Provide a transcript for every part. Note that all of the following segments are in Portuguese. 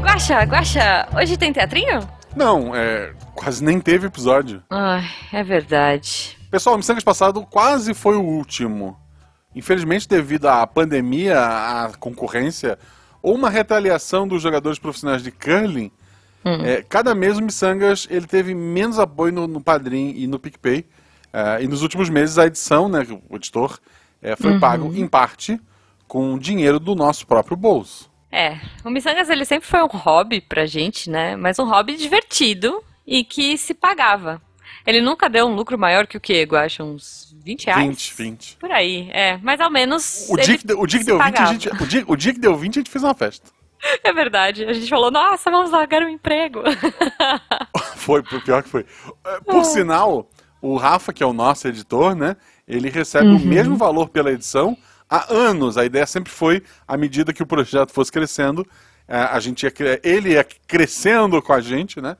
Guaxa, Guaxa, hoje tem teatrinho? Não, é, quase nem teve episódio. Ai, é verdade. Pessoal, o Missangas passado quase foi o último. Infelizmente, devido à pandemia, à concorrência, ou uma retaliação dos jogadores profissionais de curling, é, cada mês o Missangas ele teve menos apoio no, no Padrim e no PicPay. É, e nos últimos meses a edição, né, o editor, é, foi pago em parte com dinheiro do nosso próprio bolso. É, o Missangas ele sempre foi um hobby pra gente, né? Mas um hobby divertido e que se pagava. Ele nunca deu um lucro maior que o que, Guaxa? Uns 20 reais? 20, 20. Por aí, é. Mas ao menos. O dia, que, deu- o dia que se deu 20, a pagava. gente, o, dia, o dia que deu 20, a gente fez uma festa. É verdade. A gente falou, nossa, vamos largar o emprego. Foi, pior que foi. É, Por sinal, o Rafa, que é o nosso editor, né? Ele recebe Uhum. o mesmo valor pela edição há anos. A ideia sempre foi, à medida que o projeto fosse crescendo, é, a gente ia, ele ia crescendo com a gente, né?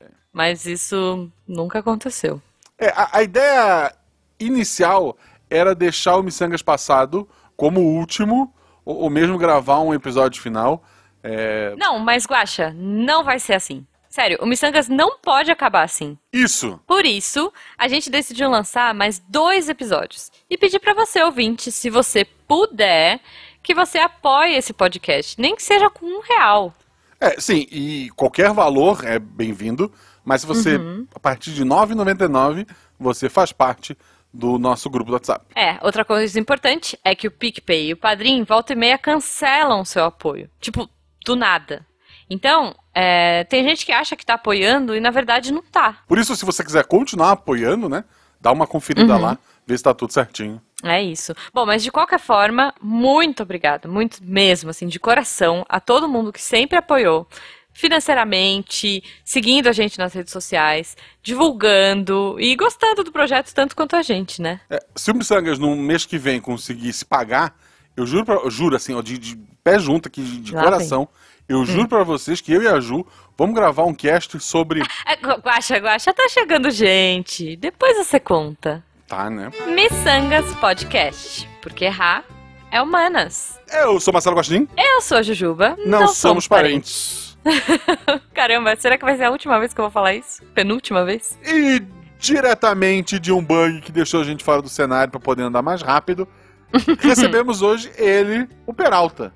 é. Mas isso nunca aconteceu. É, a, a ideia inicial era deixar o Missangas passado como o último, ou, ou mesmo gravar um episódio final. É, Não, mas Guaxa, não vai ser assim. Sério, o Missangas não pode acabar assim. isso! Por isso, a gente decidiu lançar mais dois episódios. E pedir pra você, ouvinte, se você puder, que você apoie esse podcast. Nem que seja com um real. É, sim, e qualquer valor é bem-vindo, mas se você, Uhum. a partir de R$ 9,99, você faz parte do nosso grupo do WhatsApp. É, outra coisa importante é que o PicPay e o Padrim, volta e meia, cancelam o seu apoio. Tipo, do nada. Então, é, tem gente que acha que tá apoiando e na verdade não tá. Por isso, se você quiser continuar apoiando, né, dá uma conferida Uhum. lá, vê se tá tudo certinho. É isso. Bom, mas de qualquer forma, muito obrigado, muito mesmo, assim, de coração, a todo mundo que sempre apoiou financeiramente, seguindo a gente nas redes sociais, divulgando e gostando do projeto tanto quanto a gente, né? É, se o Missangas no mês que vem conseguir se pagar, eu juro, pra, eu juro assim, ó, de, de pé junto aqui, de, de coração, eu juro pra vocês que eu e a Ju vamos gravar um cast sobre... É, Gu- Guaxa, Guaxa, tá chegando gente. Depois você conta. Tá, né? Missangas Podcast, porque errar é humanas. Eu sou Marcelo Gostin, Eu sou a Jujuba. não, somos parentes. Caramba, será que vai ser a última vez que eu vou falar isso? Penúltima vez? E diretamente de um bug que deixou a gente fora do cenário pra poder andar mais rápido, recebemos hoje ele, o Peralta.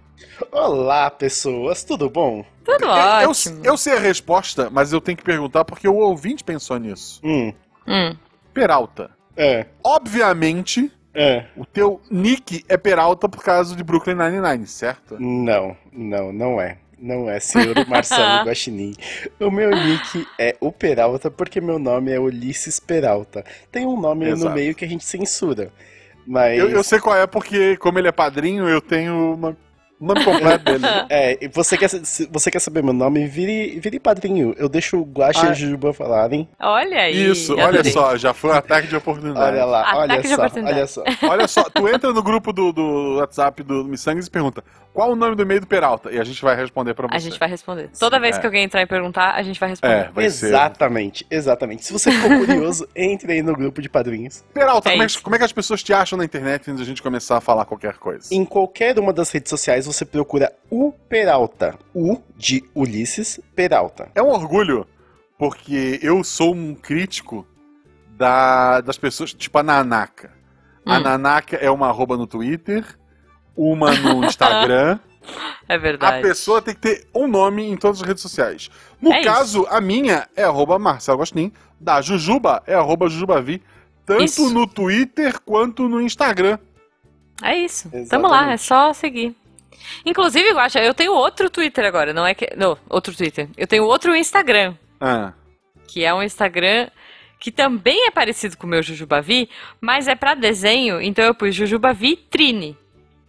Olá, pessoas, tudo bom? Tudo Eu, ótimo. eu sei a resposta, mas eu tenho que perguntar porque o ouvinte pensou nisso. Hum, Hum. Peralta. é, Obviamente, é. o teu nick é Peralta por causa de Brooklyn Nine-Nine, certo? Não, não, não é. Não é, senhor Marcelo Guaxinim. O meu nick é o Peralta porque meu nome é Ulisses Peralta. Tem um nome Exato. no meio que a gente censura. Mas. Eu, eu sei qual é porque, como ele é padrinho, eu tenho uma, o nome completo dele. É, você quer, você quer saber meu nome? Vire, vire padrinho. Eu deixo o Guaxa Ah. e a Jujuba falarem. Olha aí. Isso, olha adorei. só, já foi um ataque de oportunidade. Olha lá, Ataque olha de só, oportunidade. olha só. Olha só, tu entra no grupo do, do WhatsApp do Missangas e pergunta qual o nome do e-mail do Peralta? E a gente vai responder pra você. A gente vai responder. Toda vez é. que alguém entrar e perguntar, a gente vai É, responder. vai ser. Exatamente, exatamente. Se você ficou curioso, entre aí no grupo de padrinhos. Peralta, É como, é, como é que as pessoas te acham na internet antes da gente começar a falar qualquer coisa? Em qualquer uma das redes sociais você procura o Peralta. U de Ulisses Peralta. É um orgulho, porque eu sou um crítico da, das pessoas, tipo a Nanaka. A Hum. Nanaka é uma arroba no Twitter, uma no Instagram. É A verdade. pessoa tem que ter um nome em todas as redes sociais. No É caso, a minha é arroba Marcelo Gostin, da Jujuba é arroba Jujubavi, tanto Isso. no Twitter quanto no Instagram. É isso. Tamo Exatamente. lá, é só seguir. Inclusive, Guaxa, eu tenho outro Twitter agora, não é que. Não, outro Twitter. Eu tenho outro Instagram, Ah, que é um Instagram que também é parecido com o meu Jujubavi, mas é pra desenho, então eu pus Jujubavi Trine.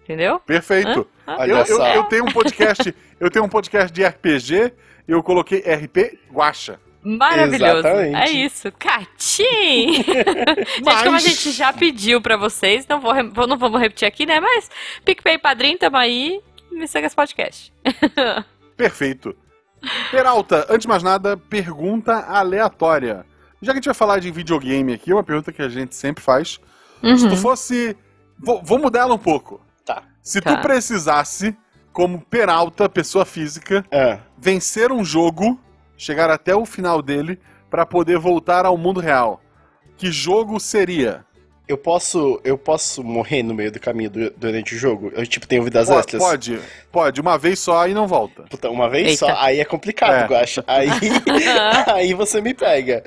Entendeu? perfeito. Hã? Olha Eu, eu, eu tenho um podcast, eu tenho um podcast de RPG e eu coloquei RP Guacha. Maravilhoso. Exatamente. É isso. Catim! gente, como a gente já pediu pra vocês, não, vou, não vamos repetir aqui, né? Mas PicPay Padrinho, tamo aí. Me segue esse podcast. Perfeito. Peralta, antes de mais nada, pergunta aleatória. Já que a gente vai falar de videogame aqui, é uma pergunta que a gente sempre faz. Se tu Uhum. fosse. Vou, vou mudar ela um pouco. Tá. Se Tá. tu precisasse como Peralta, pessoa física, Ah, vencer um jogo, chegar até o final dele, pra poder voltar ao mundo real. Que jogo seria? eu posso, eu posso morrer no meio do caminho du- durante o jogo? Eu, tipo, tenho vidas Po- extras? Pode, pode, uma vez só e não volta. Puta, uma vez Eita. só, aí é complicado, É. Guaxa. Aí, aí você me pega.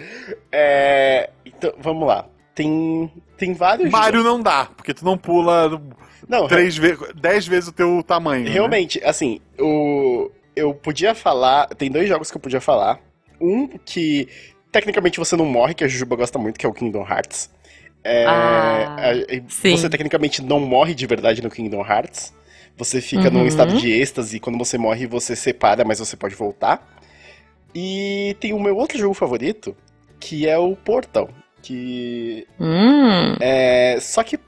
É, então, vamos lá. Tem, tem vários Mario não dá, porque tu não pula. Não, três vezes, dez vezes o teu tamanho. né? Realmente, assim, o, eu podia falar. Tem dois jogos que eu podia falar. Um que tecnicamente você não morre, que a Jujuba gosta muito, que é o Kingdom Hearts. É, Ah, a- sim. você tecnicamente não morre de verdade no Kingdom Hearts. Você fica num Uhum. estado de êxtase e quando você morre você separa, mas você pode voltar. E tem o meu outro jogo favorito, que é o Portal. Que Hum. é. Só que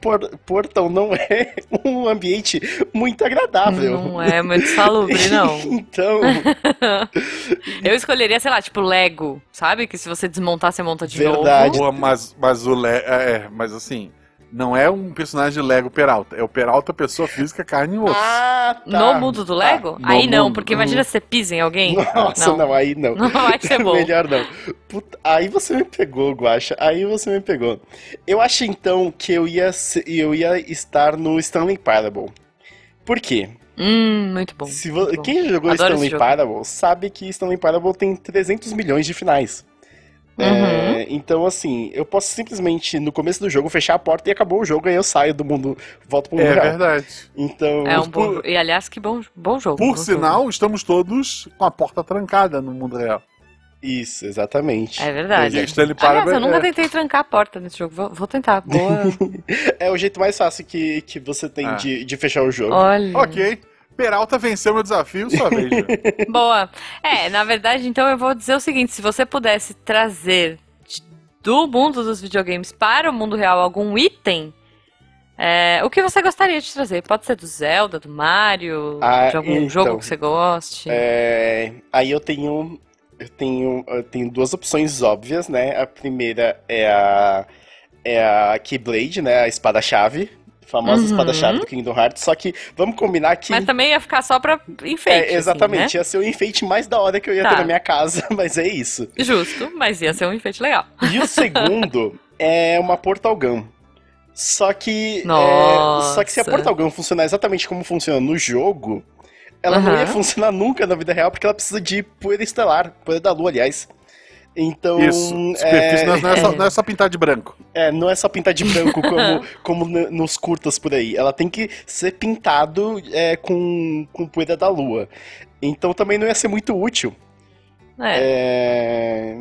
Por- Portal não é um ambiente muito agradável. Não é muito salubre, não. então, Eu escolheria, sei lá, tipo Lego, sabe? Que se você desmontar, você monta de Verdade. novo. Boa, mas, mas o Le... é, mas assim, não é um personagem Lego Peralta, é o Peralta pessoa física, carne e osso. ah, tá. No mundo do Lego? no aí não, mundo. porque imagina se você pisa em alguém. Nossa, não. aí não. Não vai ser bom. Melhor não. Puta, aí você me pegou, Guaxa. Aí você me pegou. Eu acho então que eu ia, eu ia estar no Stanley Parable. Por quê? Hum, muito bom. Muito bom. Quem jogou Adoro Stanley. Parable sabe que Stanley Parable tem 300 milhões de finais. Uhum. É, então, assim, eu posso simplesmente, no começo do jogo, fechar a porta e acabou o jogo, aí eu saio do mundo, volto pro mundo É real. verdade. Então, É um bom por- jogo. E aliás, que bom, bom jogo. Por bom jogo. sinal, estamos todos com a porta trancada no mundo real. isso, exatamente. É verdade. E a Stanley Aliás, eu nunca é- tentei trancar a porta nesse jogo. Vou, vou tentar. Boa. É o jeito mais fácil que, que você tem Ah. de, de fechar o jogo. Olha. Ok. Peralta venceu meu desafio, sua vez. Boa. É, na verdade, então eu vou dizer o seguinte: se você pudesse trazer do mundo dos videogames para o mundo real algum item, é, o que você gostaria de trazer? Pode ser do Zelda, do Mario, Ah, de algum então, jogo que você goste. É, aí eu tenho, eu tenho, eu tenho duas opções óbvias, né? A primeira é a é a Keyblade, né? A espada-chave, famosa Uhum. espada-chave do Kingdom Hearts. Só que vamos combinar que Mas também ia ficar só pra enfeite. é, exatamente assim, ia ser o enfeite mais da hora que eu ia Tá. ter na minha casa, mas é isso. né? Justo, mas ia ser um enfeite legal. E o segundo é uma Portal Gun. Só que, é, só que se a Portal Gun funcionar exatamente como funciona no jogo, ela não Aham. ia funcionar nunca na vida real, porque ela precisa de poeira estelar, poeira da lua, aliás. Então, Isso. Superfície não, é, não é só, é. não é só pintar de branco. é, não é só pintar de branco como, como nos curtas por aí. Ela tem que ser pintado é, com, com poeira da lua. Então também não ia ser muito útil. É. É,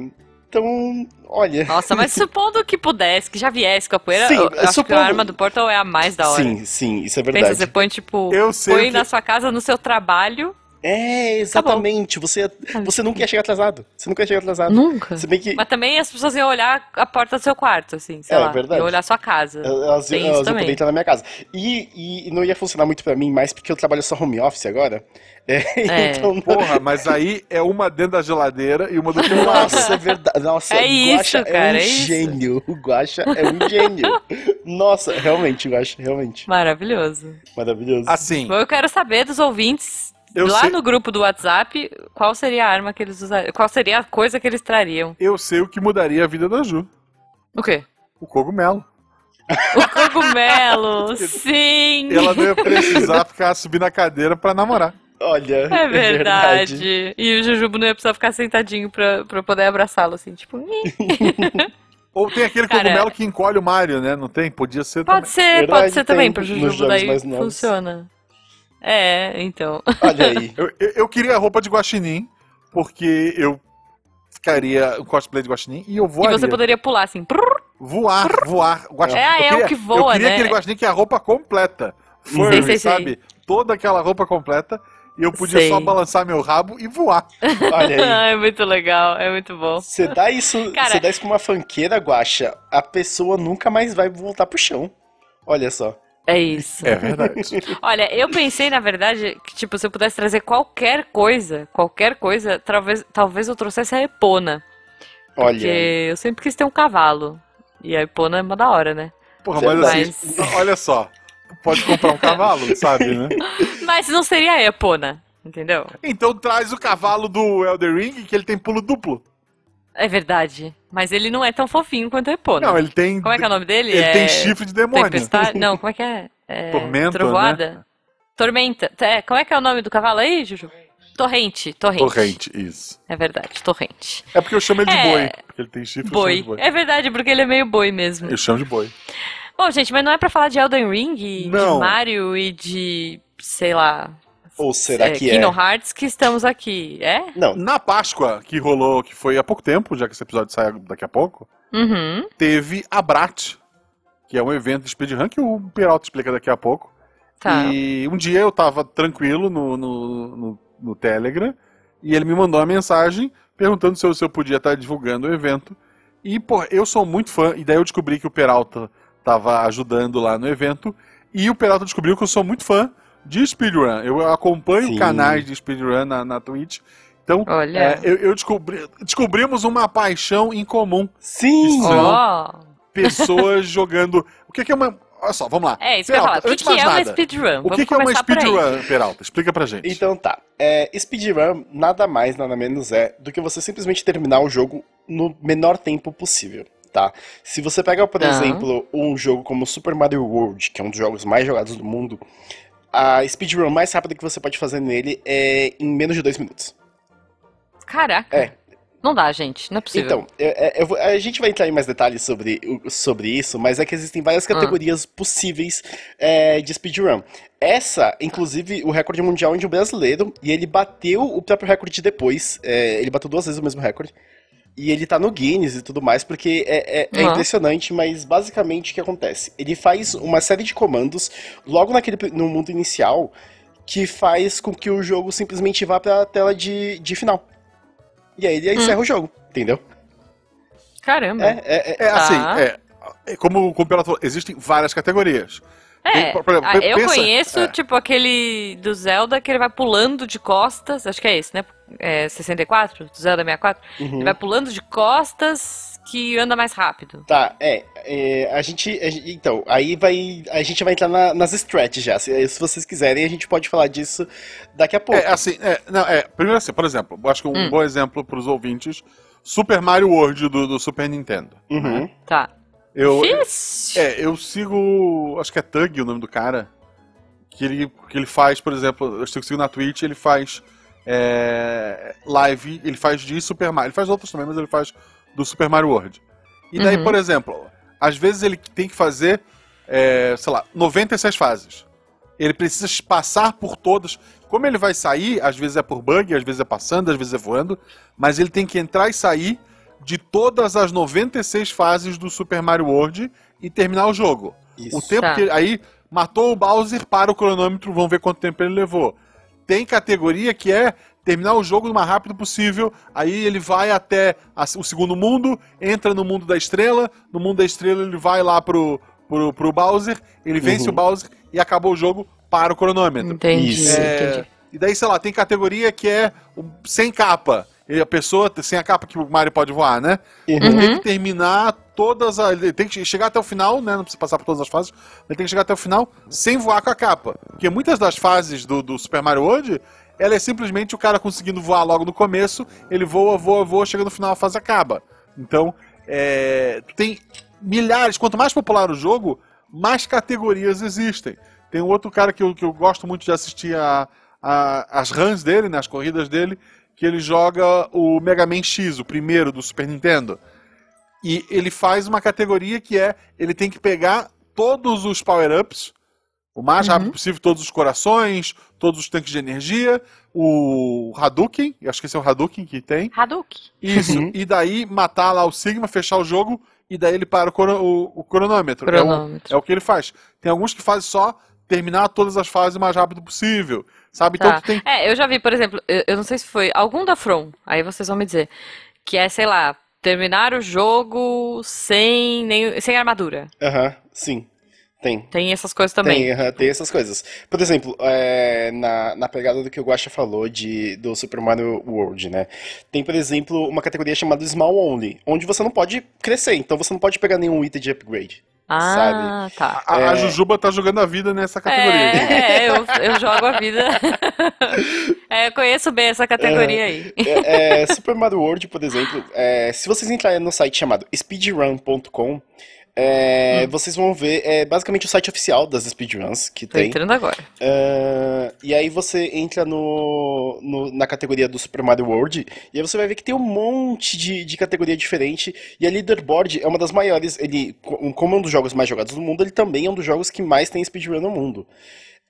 Então, olha. Nossa, mas supondo que pudesse, que já viesse com a poeira, Sim, eu acho que supondo- a arma do Portal é a mais da hora. Sim, sim, isso é Pensa, verdade. você põe tipo, Eu sei põe que- na sua casa, no seu trabalho. É, exatamente. Você, você nunca ia chegar atrasado. Você nunca ia chegar atrasado. Nunca. Se bem que Mas também as pessoas iam olhar a porta do seu quarto, assim, sei É, lá. verdade. Iam olhar a sua casa. elas, Tem elas isso iam também. poder entrar na minha casa. E, e- e não ia funcionar muito pra mim mais porque eu trabalho só home office agora. É, É. então. Porra, mas aí é uma dentro da geladeira e uma do teu lado. Nossa, é verdade. Nossa, É o Guaxa isso, é cara, um é isso. gênio. O Guaxa é um gênio. Nossa, realmente, Guaxa, realmente. Maravilhoso. Maravilhoso. Assim, Bom, eu quero saber dos ouvintes, Eu lá sei- no grupo do WhatsApp, qual seria a arma que eles usariam, qual seria a coisa que eles trariam. eu sei o que mudaria a vida da Ju. O quê? O cogumelo. O cogumelo, sim! Ela não ia precisar ficar subindo a cadeira pra namorar. Olha, É verdade. E o Jujubo não ia precisar ficar sentadinho pra, pra poder abraçá-lo, assim, tipo... Ou tem aquele Cara, cogumelo que encolhe o Mario, né? Não tem? Podia ser Pode também. ser, Verdade, pode ser também pro Jujubo, daí funciona. É, então. Olha aí. Eu, eu, eu queria a roupa de guaxinim, porque eu ficaria um cosplay de guaxinim e eu E voaria. você poderia pular assim. prrr, Voar, voar. Guaxinim. É, eu é o queria, que voa, Eu queria né? aquele guaxinim que é a roupa completa. Furry, Sei, sei, sei. sabe? Toda aquela roupa completa. E eu podia Sei. só balançar meu rabo e voar. Olha aí. é muito legal, é muito bom. Você dá isso, Cara- você dá isso pra uma fanqueira, Guaxa, a pessoa nunca mais vai voltar pro chão. Olha só. É isso. É verdade. Olha, eu pensei, na verdade, que, tipo, se eu pudesse trazer qualquer coisa, qualquer coisa, talvez, talvez eu trouxesse a Epona. Olha. Porque eu sempre quis ter um cavalo. E a Epona é uma da hora, né? Porra, Você mas vai- assim, olha só. pode comprar um cavalo, sabe, né? Mas não seria a Epona, entendeu? Então traz o cavalo do Elder Ring, que ele tem pulo duplo. É verdade. Mas ele não é tão fofinho quanto a Epona. Não, ele tem. Como é que é o nome dele? Ele é... tem chifre de demônio. Tempestade? Não, como é que é? é... Tormenta, Trovoada? né? Tormenta. É, como é que é o nome do cavalo aí, Juju? Torrente. Torrente. Torrente, isso. É verdade, torrente. É porque eu chamo ele de É. boi. Porque ele tem chifre, Boi. de boi. É verdade, porque ele é meio boi mesmo. Eu chamo de boi. Bom, gente, mas não é pra falar de Elden Ring, de Não. Mario e de, sei lá, Ou será é, que é? Kingdom Hearts que estamos aqui. É? Não, Na Páscoa, que rolou, que foi há pouco tempo, já que esse episódio sai daqui a pouco, Uhum. teve a Brat, que é um evento de speedrun que o Peralta explica daqui a pouco. Tá. E um dia eu tava tranquilo no, no, no, no Telegram e ele me mandou uma mensagem perguntando se eu, se eu podia estar divulgando o evento. E, pô, eu sou muito fã, e daí eu descobri que o Peralta tava ajudando lá no evento. E o Peralta descobriu que eu sou muito fã de speedrun. Eu acompanho Sim. canais de speedrun na, na Twitch. Então, Olha. é, eu, eu descobri, descobrimos uma paixão em comum. sim! Isso. Ó. Pessoas jogando. O que, que é uma. Olha só, vamos lá. É, isso que eu ia falar. O que, que é uma nada, speedrun? O Vamos que, que é uma começar por aí. speedrun, Peralta? Explica pra gente. Então tá. É, speedrun nada mais, nada menos é do que você simplesmente terminar o jogo no menor tempo possível, tá? Se você pega, por Tá. exemplo, um jogo como Super Mario World, que é um dos jogos mais jogados do mundo, a speedrun mais rápida que você pode fazer nele é em menos de dois minutos. Caraca. É. Não dá, gente. Não é possível. Então, eu- eu- eu vou- a gente vai entrar em mais detalhes sobre, sobre isso, mas é que existem várias Ah. categorias possíveis é, de speedrun. Essa, inclusive, o recorde mundial é de um brasileiro, e ele bateu o próprio recorde depois. é, ele bateu duas vezes o mesmo recorde. E ele tá no Guinness e tudo mais, porque é, é- é Ah. impressionante, mas basicamente o que acontece? Ele faz uma série de comandos logo naquele, no mundo inicial que faz com que o jogo simplesmente vá pra tela de, de final. E aí Hum. ele encerra o jogo, entendeu? Caramba. É, é, é, É assim, Tá. é, é como, como o falou, existem várias categorias. É, Por- exemplo, ah, eu pensa- conheço, é. tipo, aquele do Zelda que ele vai pulando de costas, acho que é esse, né? É 64, do Zelda 64. uhum. Ele vai pulando de costas que anda mais rápido. Tá, é, é, a, gente, a gente- Então, aí vai. A gente vai entrar na- nas stretches já. Se, se vocês quiserem, a gente pode falar disso daqui a pouco. É assim, é, não, é, primeiro assim, por exemplo, eu acho que um Hum. bom exemplo pros ouvintes, Super Mario World do, do Super Nintendo. Uhum. Tá. Eu, Difícil. é, eu sigo, acho que é Tug o nome do cara, que ele, que ele faz, por exemplo, eu sigo na Twitch, ele faz é, live, ele faz de Super Mario, ele faz outros também, mas ele faz do Super Mario World. E daí, Uhum. por exemplo, às vezes ele tem que fazer, é, sei lá, 96 fases. Ele precisa passar por todas. Como ele vai sair, às vezes é por bug, às vezes é passando, às vezes é voando, mas ele tem que entrar e sair de todas as 96 fases do Super Mario World e terminar o jogo. Isso. O tempo Tá. que aí matou o Bowser, para o cronômetro, vamos ver quanto tempo ele levou. Tem categoria que é terminar o jogo o mais rápido possível, aí ele vai até a- o segundo mundo, entra no mundo da estrela, no mundo da estrela ele vai lá pro, pro, pro Bowser, ele vence Uhum. o Bowser e acabou o jogo para o cronômetro. Entendi, Isso. É, entendi. E daí, sei lá, tem categoria que é sem capa. E a pessoa, sem a capa que o Mario pode voar, né? Uhum. Ele tem que terminar todas as. Ele tem que chegar até o final, né? Não precisa passar por todas as fases. Ele tem que chegar até o final sem voar com a capa. Porque muitas das fases do, do Super Mario World, ela é simplesmente o cara conseguindo voar logo no começo, ele voa, voa, voa, chega no final, a fase acaba. Então, é, tem milhares. Quanto mais popular o jogo, mais categorias existem. Tem um outro cara que eu, que eu gosto muito de assistir a, a- as runs dele, né, as corridas dele, que ele joga o Mega Man X, o primeiro do Super Nintendo. E ele faz uma categoria que é, ele tem que pegar todos os power-ups, o mais Uhum. rápido possível, todos os corações, todos os tanques de energia, o Hadouken, eu acho que esse é o Hadouken que tem, Hadouken. isso, Uhum. e daí matar lá o Sigma, fechar o jogo, e daí ele para o, crono- o- o cronômetro. É o- Cronômetro. É, o, que ele faz. Tem alguns que fazem só terminar todas as fases o mais rápido possível, sabe? Tá. Então tu tem... É, eu já vi, por exemplo, eu, eu não sei se foi algum da From, aí vocês vão me dizer, que é, sei lá, terminar o jogo sem, nem, sem armadura. Aham, sim. Tem. Tem essas coisas também. Tem, tem essas coisas. Por exemplo, é, na, na pegada do que o Guaxa falou de, do Super Mario World, né? Tem, por exemplo, uma categoria chamada Small Only, onde você não pode crescer, então você não pode pegar nenhum item de upgrade. Ah, sabe? tá. A, a É. Jujuba tá jogando a vida nessa categoria. É, é, eu, eu jogo a vida. É, eu conheço bem essa categoria aí. É, é, Super Mario World, por exemplo, é, se vocês entrarem no site chamado speedrun.com, é, Hum. vocês vão ver é, basicamente o site oficial das speedruns que Tô tem. entrando agora. Ah, e aí você entra no, no- na categoria do Super Mario World e aí você vai ver que tem um monte de, de categoria diferente e a Leaderboard é uma das maiores, ele, co- como é um dos jogos mais jogados do mundo, ele também é um dos jogos que mais tem speedrun no mundo.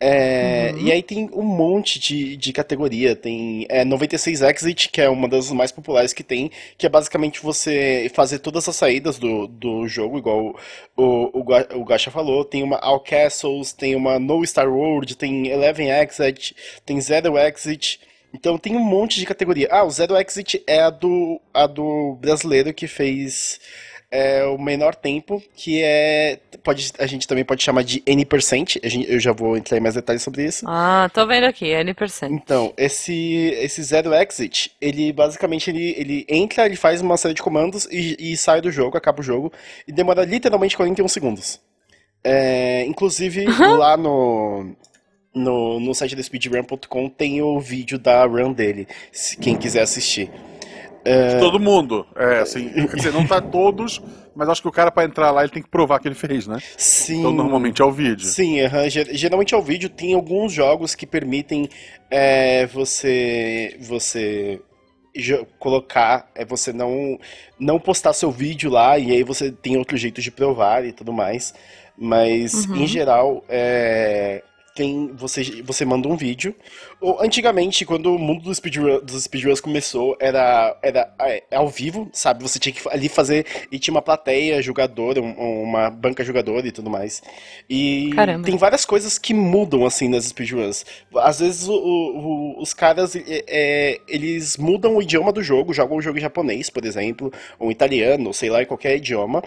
É, Uhum. E aí tem um monte de, de categoria, tem é, 96 Exit, que é uma das mais populares que tem, que é basicamente você fazer todas as saídas do, do jogo, igual o, o, o Gacha falou, tem uma All Castles, tem uma No Star World, tem Eleven Exit, tem Zero Exit. Então tem um monte de categoria. Ah, o Zero Exit é a do, a do brasileiro que fez é, o menor tempo, que é. Pode, a gente também pode chamar de N%. Eu já vou entrar em mais detalhes sobre isso. Ah, tô vendo aqui, N%. Então, esse, esse Zero Exit, ele basicamente ele, ele entra, ele faz uma série de comandos e, e sai do jogo, acaba o jogo, e demora literalmente 41 segundos. É, inclusive, lá no, no, no site da speedrun.com tem o vídeo da run dele, se quem quiser assistir. De todo mundo. É, assim, quer dizer, não tá todos, mas acho que o cara pra entrar lá ele tem que provar que ele fez, né? Sim. Então normalmente é o vídeo. Sim, ger- geralmente ao vídeo tem alguns jogos que permitem é, você você colocar, é você não não postar seu vídeo lá e aí você tem outro jeito de provar e tudo mais. Mas Uhum. em geral é, tem você você manda um vídeo. Ou, antigamente, quando o mundo dos speedrun, dos speedruns começou, era era é, ao vivo, sabe? Você tinha que ali fazer e tinha uma plateia jogadora, um- uma banca jogadora e tudo mais. E Caramba. tem várias coisas que mudam assim nas speedruns. Às vezes o- o- os caras é, é, eles mudam o idioma do jogo, jogam o jogo em japonês, por exemplo, ou em italiano, ou sei lá, em qualquer idioma.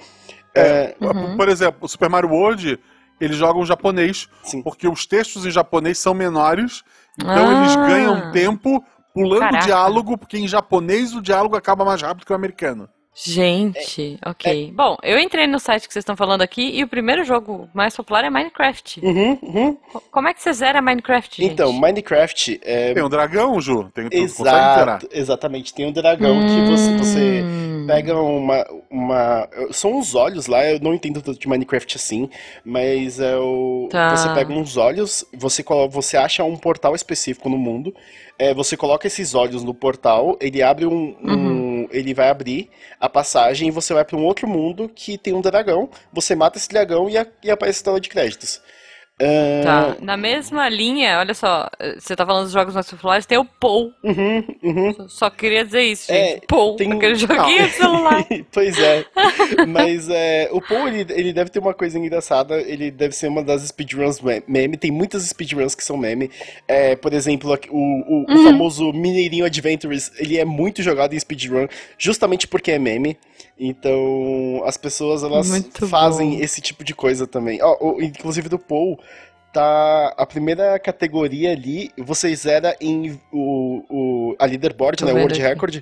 É, Uhum. Por exemplo, o Super Mario World, eles jogam japonês, sim. porque os textos em japonês são menores, então Ah. eles ganham tempo pulando o Caraca. diálogo, porque em japonês o diálogo acaba mais rápido que o americano. Gente, ok. Bom, eu entrei no site que vocês estão falando aqui e o primeiro jogo mais popular é Minecraft. Uhum, uhum. Co- Como é que você zera Minecraft, gente? Então, Minecraft é Tem um dragão, Ju? Tem. Exato, exatamente. Tem um dragão que você, você Hum. pega uma, uma. São os olhos lá, eu não entendo tanto de Minecraft assim, mas é o. Tá. Você pega uns olhos, você, você acha um portal específico no mundo, é, você coloca esses olhos no portal, ele abre um. um- Uhum. Ele vai abrir a passagem e você vai para um outro mundo que tem um dragão, você mata esse dragão e, a- e aparece a tela de créditos. Ah, Tá, na mesma linha, olha só, você tá falando dos jogos mais populares, tem o Pou. Uhum, uhum. Só queria dizer isso, É, gente. Pou, tem- aquele joguinho de celular. pois é. Mas é, o Paul, ele, ele deve ter uma coisa engraçada. Ele deve ser uma das speedruns me- meme. Tem muitas speedruns que são meme. É, por exemplo, o, o, o Uhum. famoso Mineirinho Adventures. Ele é muito jogado em speedrun, justamente porque é meme. Então, as pessoas, elas Muito fazem bom. esse tipo de coisa também. Ó, o- inclusive do Paul, tá a primeira categoria ali, você zera em o, o, a leaderboard, Tô né, o World aqui. Record,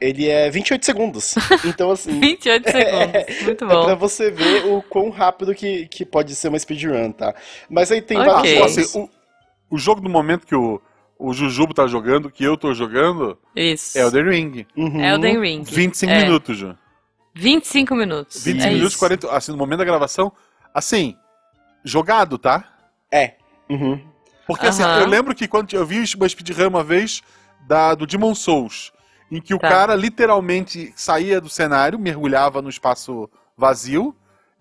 ele é 28 segundos. Então, assim, 28 segundos. Muito é pra bom. você ver o quão rápido que, que pode ser uma speedrun, tá? Mas aí tem Ok. vários assim, o, o jogo do momento que o, o Jujubo tá jogando, que eu tô jogando, Isso. é o The Ring. Uhum. Elden Ring. 25 É, minutos, Ju. 25 minutos. 25 é minutos, isso. 40. Assim, no momento da gravação. Assim, jogado, tá? É. Uhum. Porque assim, Aham. eu lembro que quando eu vi uma speedrun uma vez da, do Demon Souls, em que o Tá. cara literalmente saía do cenário, mergulhava no espaço vazio,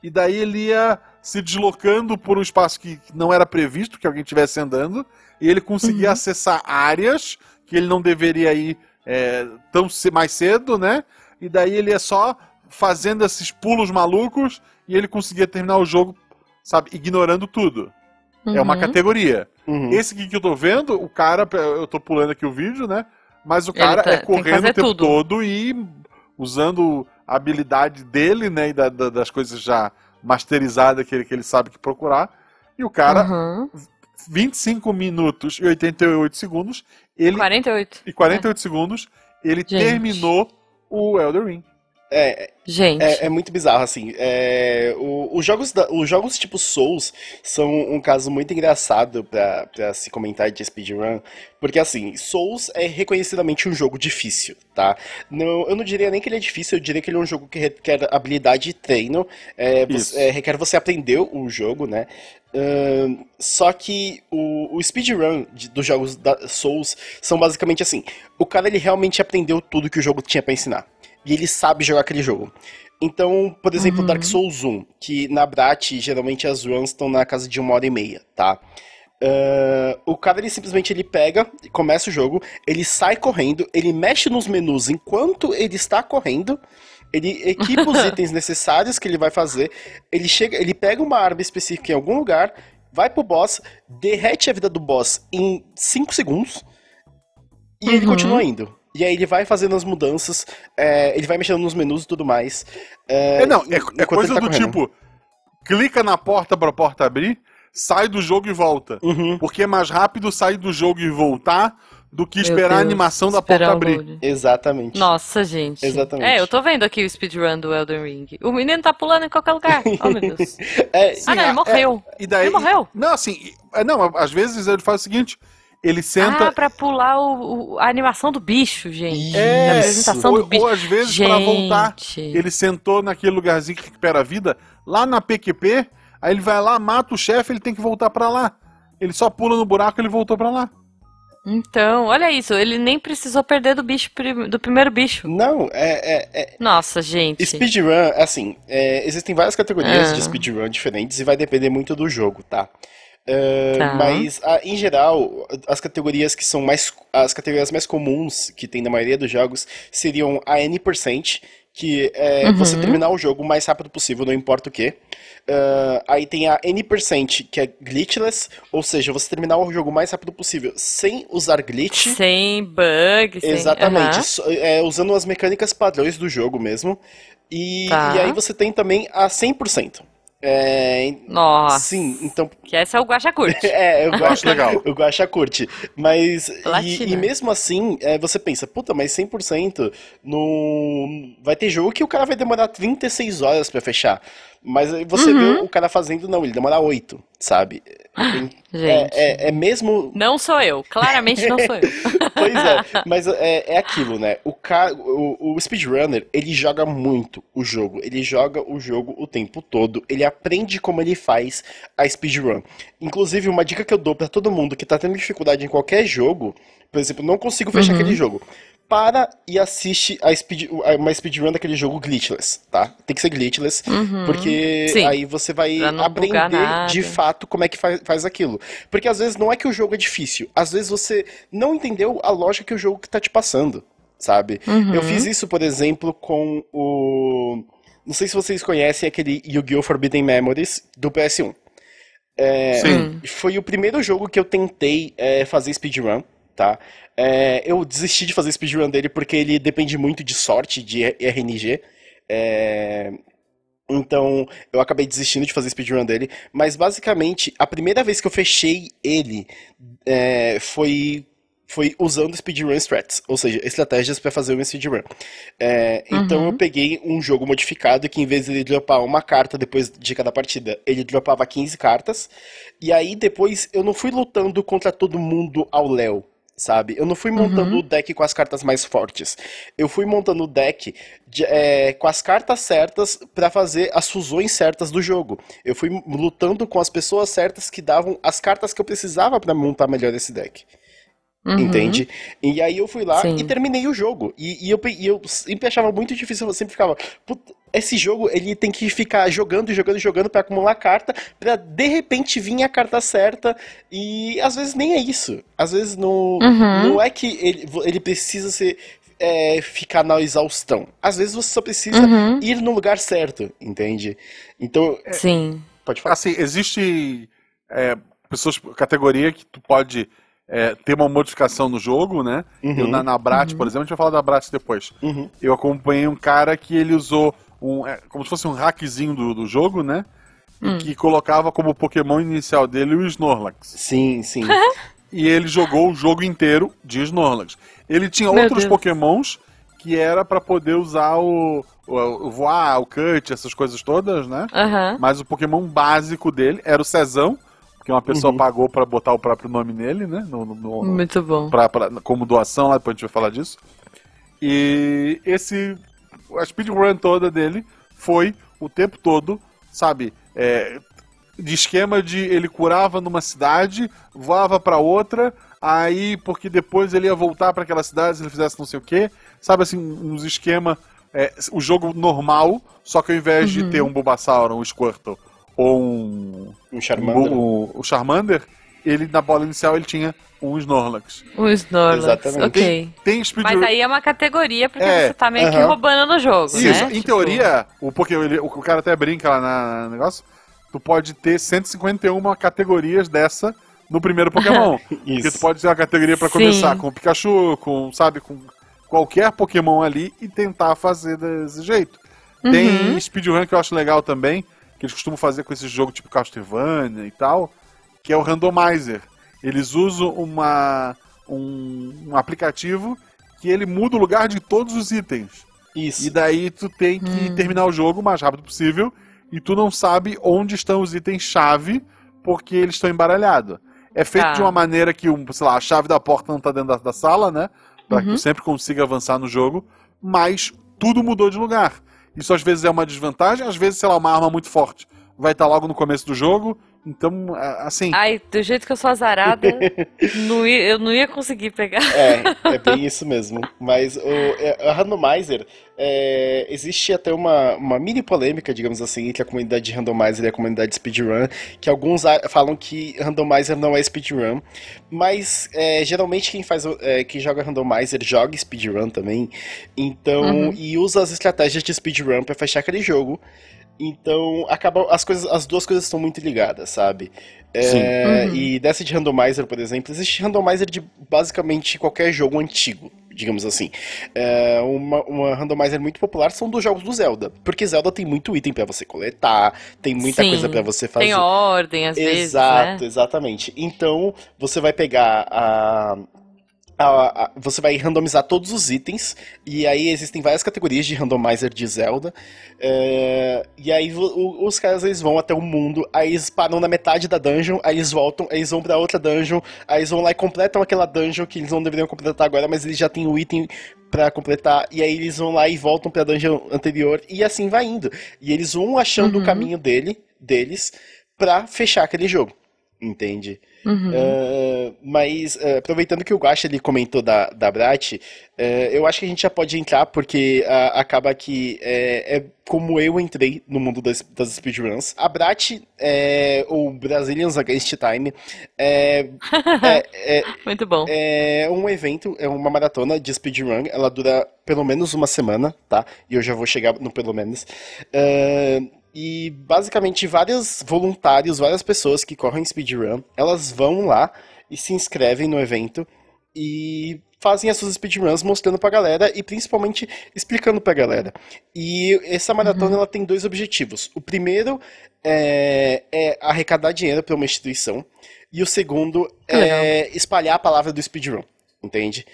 e daí ele ia se deslocando por um espaço que não era previsto que alguém estivesse andando, e ele conseguia Uhum. acessar áreas que ele não deveria ir é, tão mais cedo, né? E daí ele ia só fazendo esses pulos malucos e ele conseguia terminar o jogo, sabe, ignorando tudo. É uma Uhum. categoria. Uhum. Esse aqui que eu tô vendo, o cara, eu tô pulando aqui o vídeo, né? Mas o cara tá- é correndo o tempo tudo. todo e usando a habilidade dele, né? E da- da- das coisas já masterizadas que ele, que ele sabe que procurar. E o cara, Uhum. 25 minutos e 88 segundos, ele 48. e 48 segundos, ele Gente. terminou o Elder Ring. É, Gente. É, é muito bizarro, assim. É, o- os, jogos da- os jogos tipo Souls são um caso muito engraçado pra, pra se comentar de speedrun, porque assim, Souls é reconhecidamente um jogo difícil, tá? Não, eu não diria nem que ele é difícil, eu diria que ele é um jogo que requer habilidade e treino, é, você- é, requer você aprender o jogo, né? Ahn, só que o, o speedrun de- dos jogos da Souls são basicamente assim: o cara ele realmente aprendeu tudo que o jogo tinha pra ensinar. E ele sabe jogar aquele jogo. Então, por exemplo, Dark Souls 1, que na Brat, geralmente as runs estão na casa de uma hora e meia, tá? Ah, o cara, ele simplesmente ele pega, começa o jogo, ele sai correndo, ele mexe nos menus enquanto ele está correndo, ele equipa os itens necessários que ele vai fazer, ele chega, ele pega uma arma específica em algum lugar, vai pro boss, derrete a vida do boss em 5 segundos, e ele Uhum. continua indo. E aí ele vai fazendo as mudanças, é, ele vai mexendo nos menus e tudo mais. é, É, não, é, é coisa tá do correndo. tipo, clica na porta pra porta abrir, sai do jogo e volta. Uhum, Porque é mais rápido sair do jogo e voltar do que Meu esperar a Deus, animação da esperar porta abrir. exatamente. Nossa, gente. Exatamente. É, eu tô vendo aqui o speedrun do Elden Ring. O menino tá pulando em qualquer lugar. Oh, meu Deus. É, ah, não, é- ele morreu. E daí, Ele morreu? Não, assim, é, não, às vezes ele faz o seguinte, ele senta... Ah, pra pular o, o- a animação do bicho, gente. É, a apresentação ou, do bicho. ou às vezes pra voltar, Gente. ele sentou naquele lugarzinho que recupera a vida, lá na PQP, aí ele vai lá, mata o chefe, ele tem que voltar pra lá. Ele só pula no buraco e ele voltou pra lá. Então, olha isso. Ele nem precisou perder do bicho do primeiro bicho. Não, é, é, é- Nossa, gente. Speedrun, assim, é, existem várias categorias Ah. de speedrun diferentes e vai depender muito do jogo, tá? É, Tá. Mas, ah, em geral, as categorias que são mais. As categorias mais comuns que tem na maioria dos jogos seriam a N%, que é Uhum. você terminar o jogo o mais rápido possível, não importa o que. aí tem a N%, que é glitchless, ou seja, você terminar o jogo o mais rápido possível sem usar glitch. Sem bug, sem... Exatamente, Aham. só- é, usando as mecânicas padrões do jogo mesmo. E, Tá. e aí você tem também a 100%. É, Nossa. sim, então. Que essa é o Guaxa Curte. É, eu acho legal. Eu gosto a curte. Mas. E, e mesmo assim, é, você pensa, puta, mas 100% no. Vai ter jogo que o cara vai demorar 36 horas pra fechar. Mas aí você Uhum. vê o cara fazendo, não, ele demora 8, sabe? Gente. É, é, é mesmo. Não sou eu. Claramente não sou eu. Pois é, mas é, é aquilo, né? O, ca... o, o speedrunner, ele joga muito o jogo. Ele joga o jogo o tempo todo. Ele aprende como ele faz a speedrun. Inclusive, uma dica que eu dou pra todo mundo que tá tendo dificuldade em qualquer jogo, por exemplo, não consigo fechar Uhum. aquele jogo. Para e assiste a speed, uma speedrun daquele jogo glitchless, tá? Tem que ser glitchless, porque Uhum. Sim. aí você vai aprender de fato como é que faz, faz aquilo. Porque às vezes não é que o jogo é difícil, às vezes você não entendeu a lógica que o jogo que tá te passando, sabe? Uhum. Eu fiz isso, por exemplo, com o. Não sei se vocês conhecem aquele Yu-Gi-Oh! Forbidden Memories do PS1. Sim. Foi o primeiro jogo que eu tentei é, fazer speedrun, tá? É, eu desisti de fazer speedrun dele porque ele depende muito de sorte, de RNG. É, então, eu acabei desistindo de fazer speedrun dele. Mas, basicamente, a primeira vez que eu fechei ele é, foi, foi usando speedrun strats. Ou seja, estratégias para fazer um speedrun. É, Então, eu peguei um jogo modificado que, em vez de ele dropar uma carta depois de cada partida, ele dropava 15 cartas. E aí, depois, eu não fui lutando contra todo mundo ao Léo sabe? Eu não fui montando o deck com as cartas mais fortes. Eu fui montando o deck de- é, com as cartas certas pra fazer as fusões certas do jogo. Eu fui lutando com as pessoas certas que davam as cartas que eu precisava pra montar melhor esse deck. Uhum. Entende? E aí eu fui lá Sim. e terminei o jogo. E, e eu, e eu sempre achava muito difícil, eu sempre ficava, "Puta, esse jogo ele tem que ficar jogando, jogando, jogando pra acumular carta, pra de repente vir a carta certa. E às vezes nem é isso. Às vezes não, Uhum. não é que ele, ele precisa ser. é, ficar na exaustão. Às vezes você só precisa Uhum. ir no lugar certo, entende? Então, Sim. pode falar. Assim, existe é, pessoas, categoria que tu pode é, ter uma modificação no jogo, né? Uhum. Eu, na, na Brat, por exemplo, a gente vai falar da Brat depois. Uhum. Eu acompanhei um cara que ele usou um, é, como se fosse um hackzinho do, do jogo, né? Hum. E que colocava como Pokémon inicial dele o Snorlax. Sim, sim. E ele jogou o jogo inteiro de Snorlax. Ele tinha Meu outros Deus. Pokémons que era pra poder usar o, o, o voar, o cut, essas coisas todas, né? Mas o Pokémon básico dele era o Cezão, que uma pessoa Uhum. pagou pra botar o próprio nome nele, né? No, no- no- Muito bom. pra- pra- como doação, lá depois a gente vai falar disso. E esse. A speedrun toda dele foi o tempo todo, sabe? é, de esquema de ele curava numa cidade, voava pra outra, aí porque depois ele ia voltar pra aquela cidade se ele fizesse não sei o que, sabe assim, uns esquema. é, o jogo normal, só que ao invés de ter um Bulbasaur, um Squirtle ou um Um Charmander. o, o Charmander, ele na bola inicial ele tinha um Snorlax. O Snorlax. Exatamente. Ok. Tem speedrun. Mas aí é uma categoria porque É, você tá meio que aham. roubando no jogo, Isso, né? em Tipo, teoria, o Pokémon, ele- o, o cara até brinca lá na, no negócio, tu pode ter 151 categorias dessa no primeiro Pokémon. Porque tu Isso. pode ter uma categoria pra Sim. começar com o Pikachu, com, sabe, com qualquer Pokémon ali e tentar fazer desse jeito. Uhum. Tem speedrun que eu acho legal também, que eles costumam fazer com esse jogo tipo Castlevania e tal, que é o Randomizer. Eles usam uma, um, um aplicativo que ele muda o lugar de todos os itens. Isso. E daí tu tem que terminar o jogo o mais rápido possível e tu não sabe onde estão os itens chave porque eles estão embaralhados. É feito Tá. de uma maneira que, um, sei lá, a chave da porta não tá dentro da, da sala, né? Pra que Uhum. tu sempre consiga avançar no jogo, mas tudo mudou de lugar. Isso às vezes é uma desvantagem, às vezes, sei lá, uma arma muito forte vai estar logo no começo do jogo. Então, assim, Ai, do jeito que eu sou azarada, não ia- eu não ia conseguir pegar. É, é bem isso mesmo. Mas o é, a Randomizer, é, existe até uma, uma mini polêmica, digamos assim, entre a comunidade de Randomizer e a comunidade de Speedrun, que alguns falam que Randomizer não é Speedrun, mas é, geralmente quem faz, é, quem joga Randomizer joga Speedrun também, então, Uhum. e usa as estratégias de Speedrun pra fechar aquele jogo. Então, acaba, as, coisas, as duas coisas estão muito ligadas, sabe? É, Sim. Uhum. E dessa de randomizer, por exemplo, existe randomizer de basicamente qualquer jogo antigo, digamos assim. É, uma, uma randomizer muito popular são dos jogos do Zelda, porque Zelda tem muito item pra você coletar, tem muita Sim, coisa pra você fazer. Tem ordem, às vezes, Exato, né? exatamente. Então, você vai pegar a. a- a- você vai randomizar todos os itens, e aí existem várias categorias de randomizer de Zelda. é, e aí o- os caras eles vão até o mundo, aí eles param na metade da dungeon, aí eles voltam, aí eles vão pra outra dungeon, aí eles vão lá e completam aquela dungeon que eles não deveriam completar agora, mas eles já têm o item pra completar, e aí eles vão lá e voltam pra dungeon anterior, e assim vai indo. E eles vão achando Uhum. o caminho dele, deles pra fechar aquele jogo. Entende? Uhum. Ah, mas ah, aproveitando que o Guaxa ele comentou da, da Brat, eh, eu acho que a gente já pode entrar porque acaba que é, é como eu entrei no mundo das, das speedruns. A Brat, é, ou Brazilians Against Time, é, é, é, Muito bom. é um evento, é uma maratona de speedrun. Ela dura pelo menos uma semana, tá? E eu já vou chegar no pelo menos. Ahn, e basicamente vários voluntários, várias pessoas que correm speedrun, elas vão lá e se inscrevem no evento e fazem as suas speedruns mostrando pra galera e principalmente explicando pra galera. E essa maratona ela tem dois objetivos. O primeiro é, é arrecadar dinheiro para uma instituição e o segundo Que legal. é espalhar a palavra do speedrun, entende?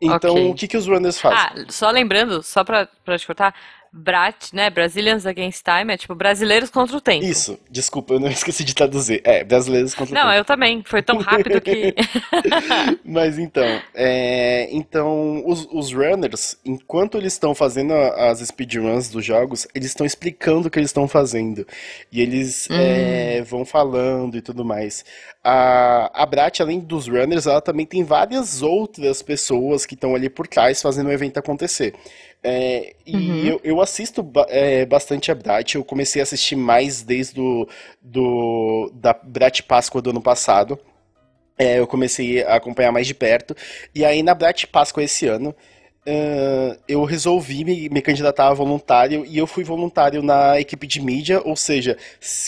Então, Ok. o que, que os runners fazem? Ah, só lembrando, só pra, pra te cortar, Brat, né, Brazilians Against Time, é tipo brasileiros contra o tempo. Isso, desculpa, eu não esqueci de traduzir. É, brasileiros contra o Não, tempo. eu também. Foi tão rápido que. Mas então, é, então os, os runners, enquanto eles estão fazendo as speedruns dos jogos, eles estão explicando o que eles estão fazendo. E eles é, vão falando e tudo mais. A, a Brat, além dos runners, ela também tem várias outras pessoas que estão ali por trás fazendo o evento acontecer. É, e Uhum. eu, eu assisto é, bastante a Brat, eu comecei a assistir mais desde do, do, da Brat Páscoa do ano passado. É, eu comecei a acompanhar mais de perto. E aí, na Brat Páscoa esse ano, ah, eu resolvi me, me candidatar a voluntário e eu fui voluntário na equipe de mídia, ou seja,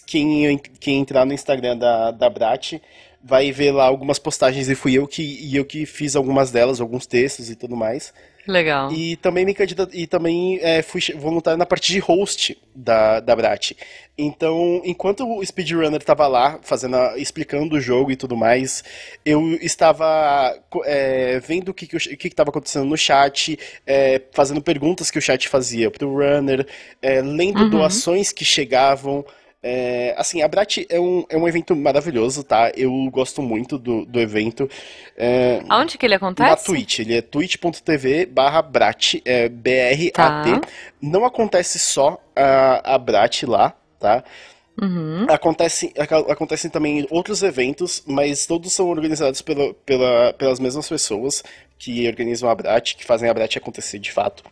quem, quem entrar no Instagram da, da Brat vai ver lá algumas postagens e fui eu que, e eu que fiz algumas delas, alguns textos e tudo mais. Legal. E também me candidatei, e também é, fui voluntário na parte de host da, da Brat. Então, enquanto o speedrunner estava lá, fazendo a, explicando o jogo e tudo mais, eu estava é, vendo o que estava que que acontecendo no chat, é, fazendo perguntas que o chat fazia pro runner, é, lendo uhum. doações que chegavam. É, assim, a Brat é um, é um evento maravilhoso, tá? Eu gosto muito do, do evento. É, Aonde que ele acontece? Na Twitch. Ele é twitch.tv barra Brat, é B-R-A-T. Tá. Não acontece só a, a Brat lá, tá? Uhum. Acontece, acontecem também outros eventos, mas todos são organizados pela, pela, pelas mesmas pessoas que organizam a Brat, que fazem a Brat acontecer de fato.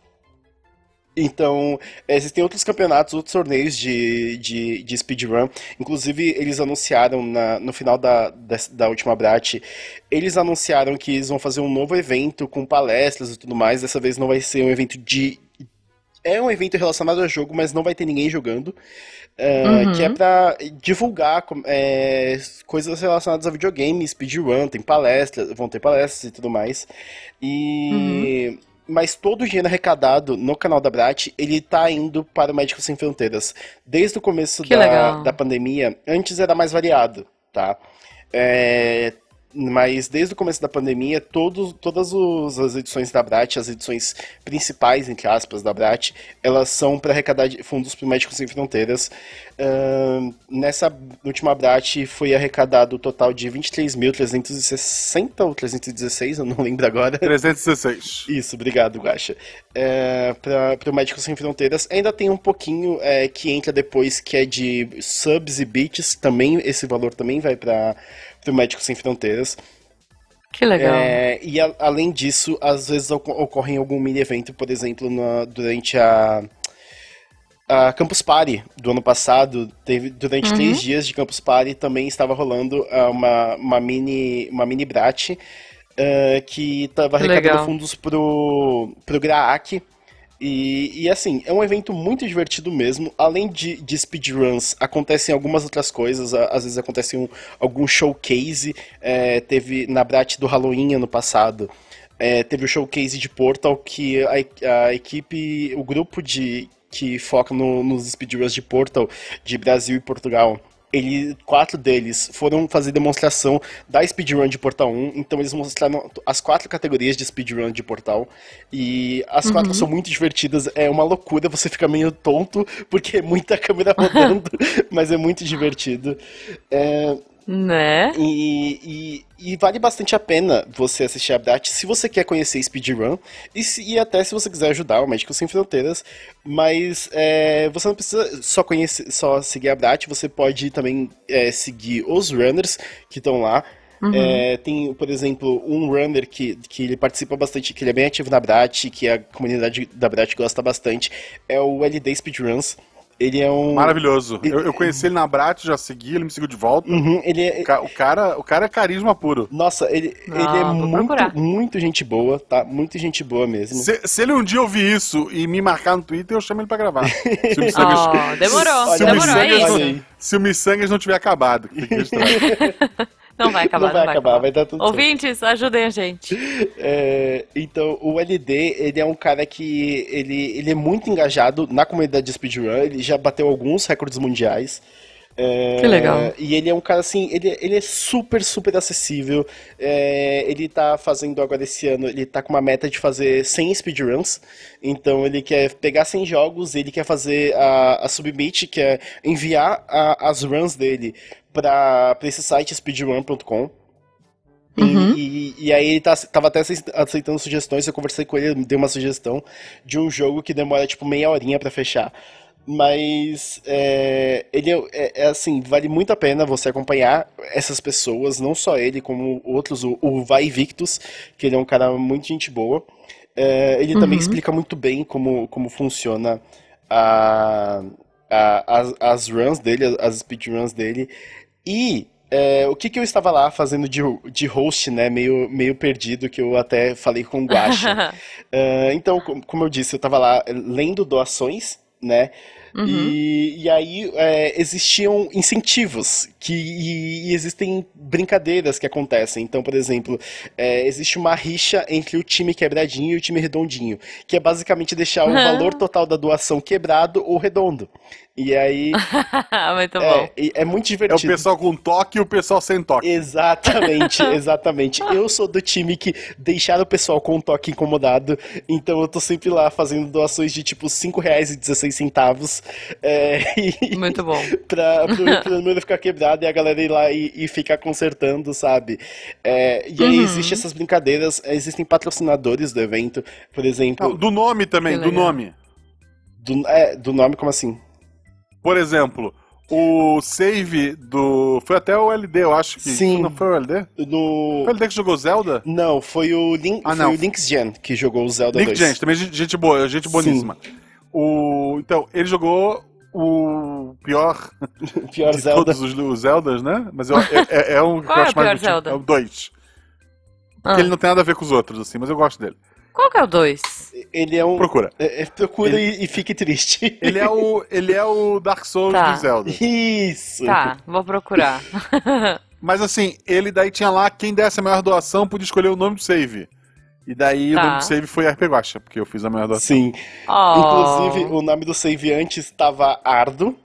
Então, existem outros campeonatos, outros torneios de, de, de speedrun. Inclusive, eles anunciaram na, no final da, da, da, última Brat, eles anunciaram que eles vão fazer um novo evento com palestras e tudo mais. Dessa vez não vai ser um evento de. É um evento relacionado ao jogo, mas não vai ter ninguém jogando. Uh, uhum. Que é pra divulgar é, coisas relacionadas a videogame, speedrun, tem palestras, vão ter palestras e tudo mais. E. Uhum mas todo o dinheiro arrecadado no canal da Brat, ele tá indo para o Médicos Sem Fronteiras. Desde o começo da, da pandemia, antes era mais variado, tá? É, mas desde o começo da pandemia, todos, todas os, as edições da Brat, as edições principais, entre aspas, da Brat, elas são para arrecadar fundos para Médicos Sem Fronteiras. Uh, nessa última Brat foi arrecadado o um total de 23.360 ou 316, eu não lembro agora. 316. Isso, obrigado, Guaxa. É, para o Médicos Sem Fronteiras. Ainda tem um pouquinho é, que entra depois, que é de subs e bits, também, esse valor também vai para do Médicos Sem Fronteiras. Que legal. É, e a, além disso, às vezes ocorre algum mini evento, por exemplo, na, durante a, a Campus Party do ano passado, teve durante uhum. três dias de Campus Party também estava rolando uh, uma, uma mini uma mini brat uh, que estava arrecadando legal. fundos pro pro Graak, e, e, assim, é um evento muito divertido mesmo. Além de, de speedruns, acontecem algumas outras coisas. Às vezes acontece um, algum showcase. É, teve na Brat do Halloween ano passado. É, teve o showcase de Portal que a, a equipe, o grupo de que foca no, nos speedruns de Portal de Brasil e Portugal ele, quatro deles foram fazer demonstração da speedrun de Portal 1, então eles mostraram as quatro categorias de speedrun de Portal, e as uhum. quatro são muito divertidas, é uma loucura, você fica meio tonto, porque é muita câmera rodando, mas é muito divertido. É, né? E, e, e, vale bastante a pena você assistir a Brat se você quer conhecer speedrun e, se, e até se você quiser ajudar o Médicos Sem Fronteiras. Mas é, você não precisa só, conhecer, só seguir a Brat, você pode também é, seguir os runners que estão lá. Uhum. É, tem, por exemplo, um runner que, que ele participa bastante, que ele é bem ativo na Brat, que a comunidade da Brat gosta bastante, é o LD Speedruns. Ele é um. Maravilhoso. Ele... Eu, eu, conheci ele na Brat, já segui, ele me seguiu de volta. Uhum, ele é... o, cara, o cara é carisma puro. Nossa, ele, Não, ele é muito, muito gente boa, tá? Muito gente boa mesmo. Se, se, ele um dia ouvir isso e me marcar no Twitter, eu chamo ele pra gravar. Se o Missangas, oh, demorou, se, demorou, se é Se o Missangas não tiver acabado. Não vai acabar, não vai, não vai acabar, acabar, vai dar tudo Ouvintes, certo. ajudem a gente. É, então, o LD, ele é um cara que ele, ele é muito engajado na comunidade de speedrun, ele já bateu alguns recordes mundiais. É, que legal. E ele é um cara assim, ele, ele é super, super acessível. É, ele tá fazendo agora esse ano, ele tá com uma meta de fazer 100 speedruns. Então ele quer pegar 100 jogos, ele quer fazer a, a submit, que é enviar a, as runs dele para esse site speedrun.com. Uhum. E, e, aí ele tá, tava até aceitando sugestões, eu conversei com ele, ele deu uma sugestão de um jogo que demora tipo meia horinha para fechar. Mas é, ele é, é, é, assim, vale muito a pena você acompanhar essas pessoas, não só ele, como outros, o, o Vai Victus, que ele é um cara muito gente boa. É, ele uhum. também explica muito bem como, como funciona a, a, as, as runs dele, as speedruns dele. E é, o que, que eu estava lá fazendo de, de host, né? Meio, meio perdido, que eu até falei com o Guacha. uh, então, como eu disse, eu estava lá lendo doações, né? Uhum. E, e aí é, existiam incentivos que, e, e, existem brincadeiras que acontecem. Então, por exemplo, é, existe uma rixa entre o time quebradinho e o time redondinho, que é basicamente deixar o valor total da doação quebrado ou redondo. E aí. muito é, bom. É, muito divertido. É o pessoal com toque e o pessoal sem toque. Exatamente, exatamente. eu sou do time que deixaram o pessoal com toque incomodado, então eu tô sempre lá fazendo doações de tipo 5 reais e 16 centavos. É, e, muito bom. pra, pro, pro número ficar quebrado e a galera ir lá e, e ficar consertando, sabe? É, e aí uhum. existem essas brincadeiras, existem patrocinadores do evento, por exemplo. do nome também, do nome. Do, é, do nome, como assim? Por exemplo, o save do. Foi até o LD, eu acho que. Sim. Não foi o LD? No... Foi o LD que jogou Zelda? Não, foi o, Link... ah, foi o Link's Gen que jogou o Zelda Link 2. Gen, também gente boa, gente boníssima. Sim. O... Então, ele jogou o pior, pior de Zelda. todos os, os Zeldas, né? Mas eu, é, é, é um Qual é o pior Zelda? É o 2. Ah. Ele não tem nada a ver com os outros, assim, mas eu gosto dele. Qual que é o 2? Ele é um. Procura. É, é, procura ele... e, e, fique triste. Ele é o, ele é o Dark Souls tá. do Zelda. Isso. Tá, vou procurar. Mas assim, ele daí tinha lá quem desse a maior doação podia escolher o nome do save. E daí tá. o nome do save foi RP Guacha, porque eu fiz a maior doação. Sim. Oh. Inclusive, o nome do save antes estava Ardo.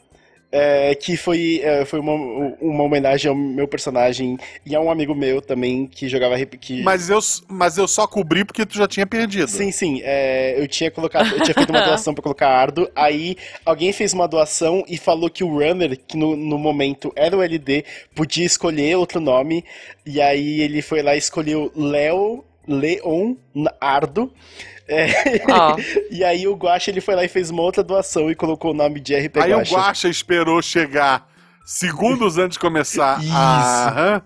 É, que foi, é, foi uma, uma homenagem ao meu personagem e a um amigo meu também que jogava que... Mas eu, mas eu só cobri porque tu já tinha perdido. Sim, sim. É, eu tinha colocado, eu tinha feito uma doação para colocar Ardo, aí alguém fez uma doação e falou que o runner, que no, no momento era o LD, podia escolher outro nome, e aí ele foi lá e escolheu Léo Leon Ardo. É, oh. e aí o Guacha ele foi lá e fez uma outra doação e colocou o nome de RP Aí Guacha. o Guacha esperou chegar segundos antes de começar Isso. a...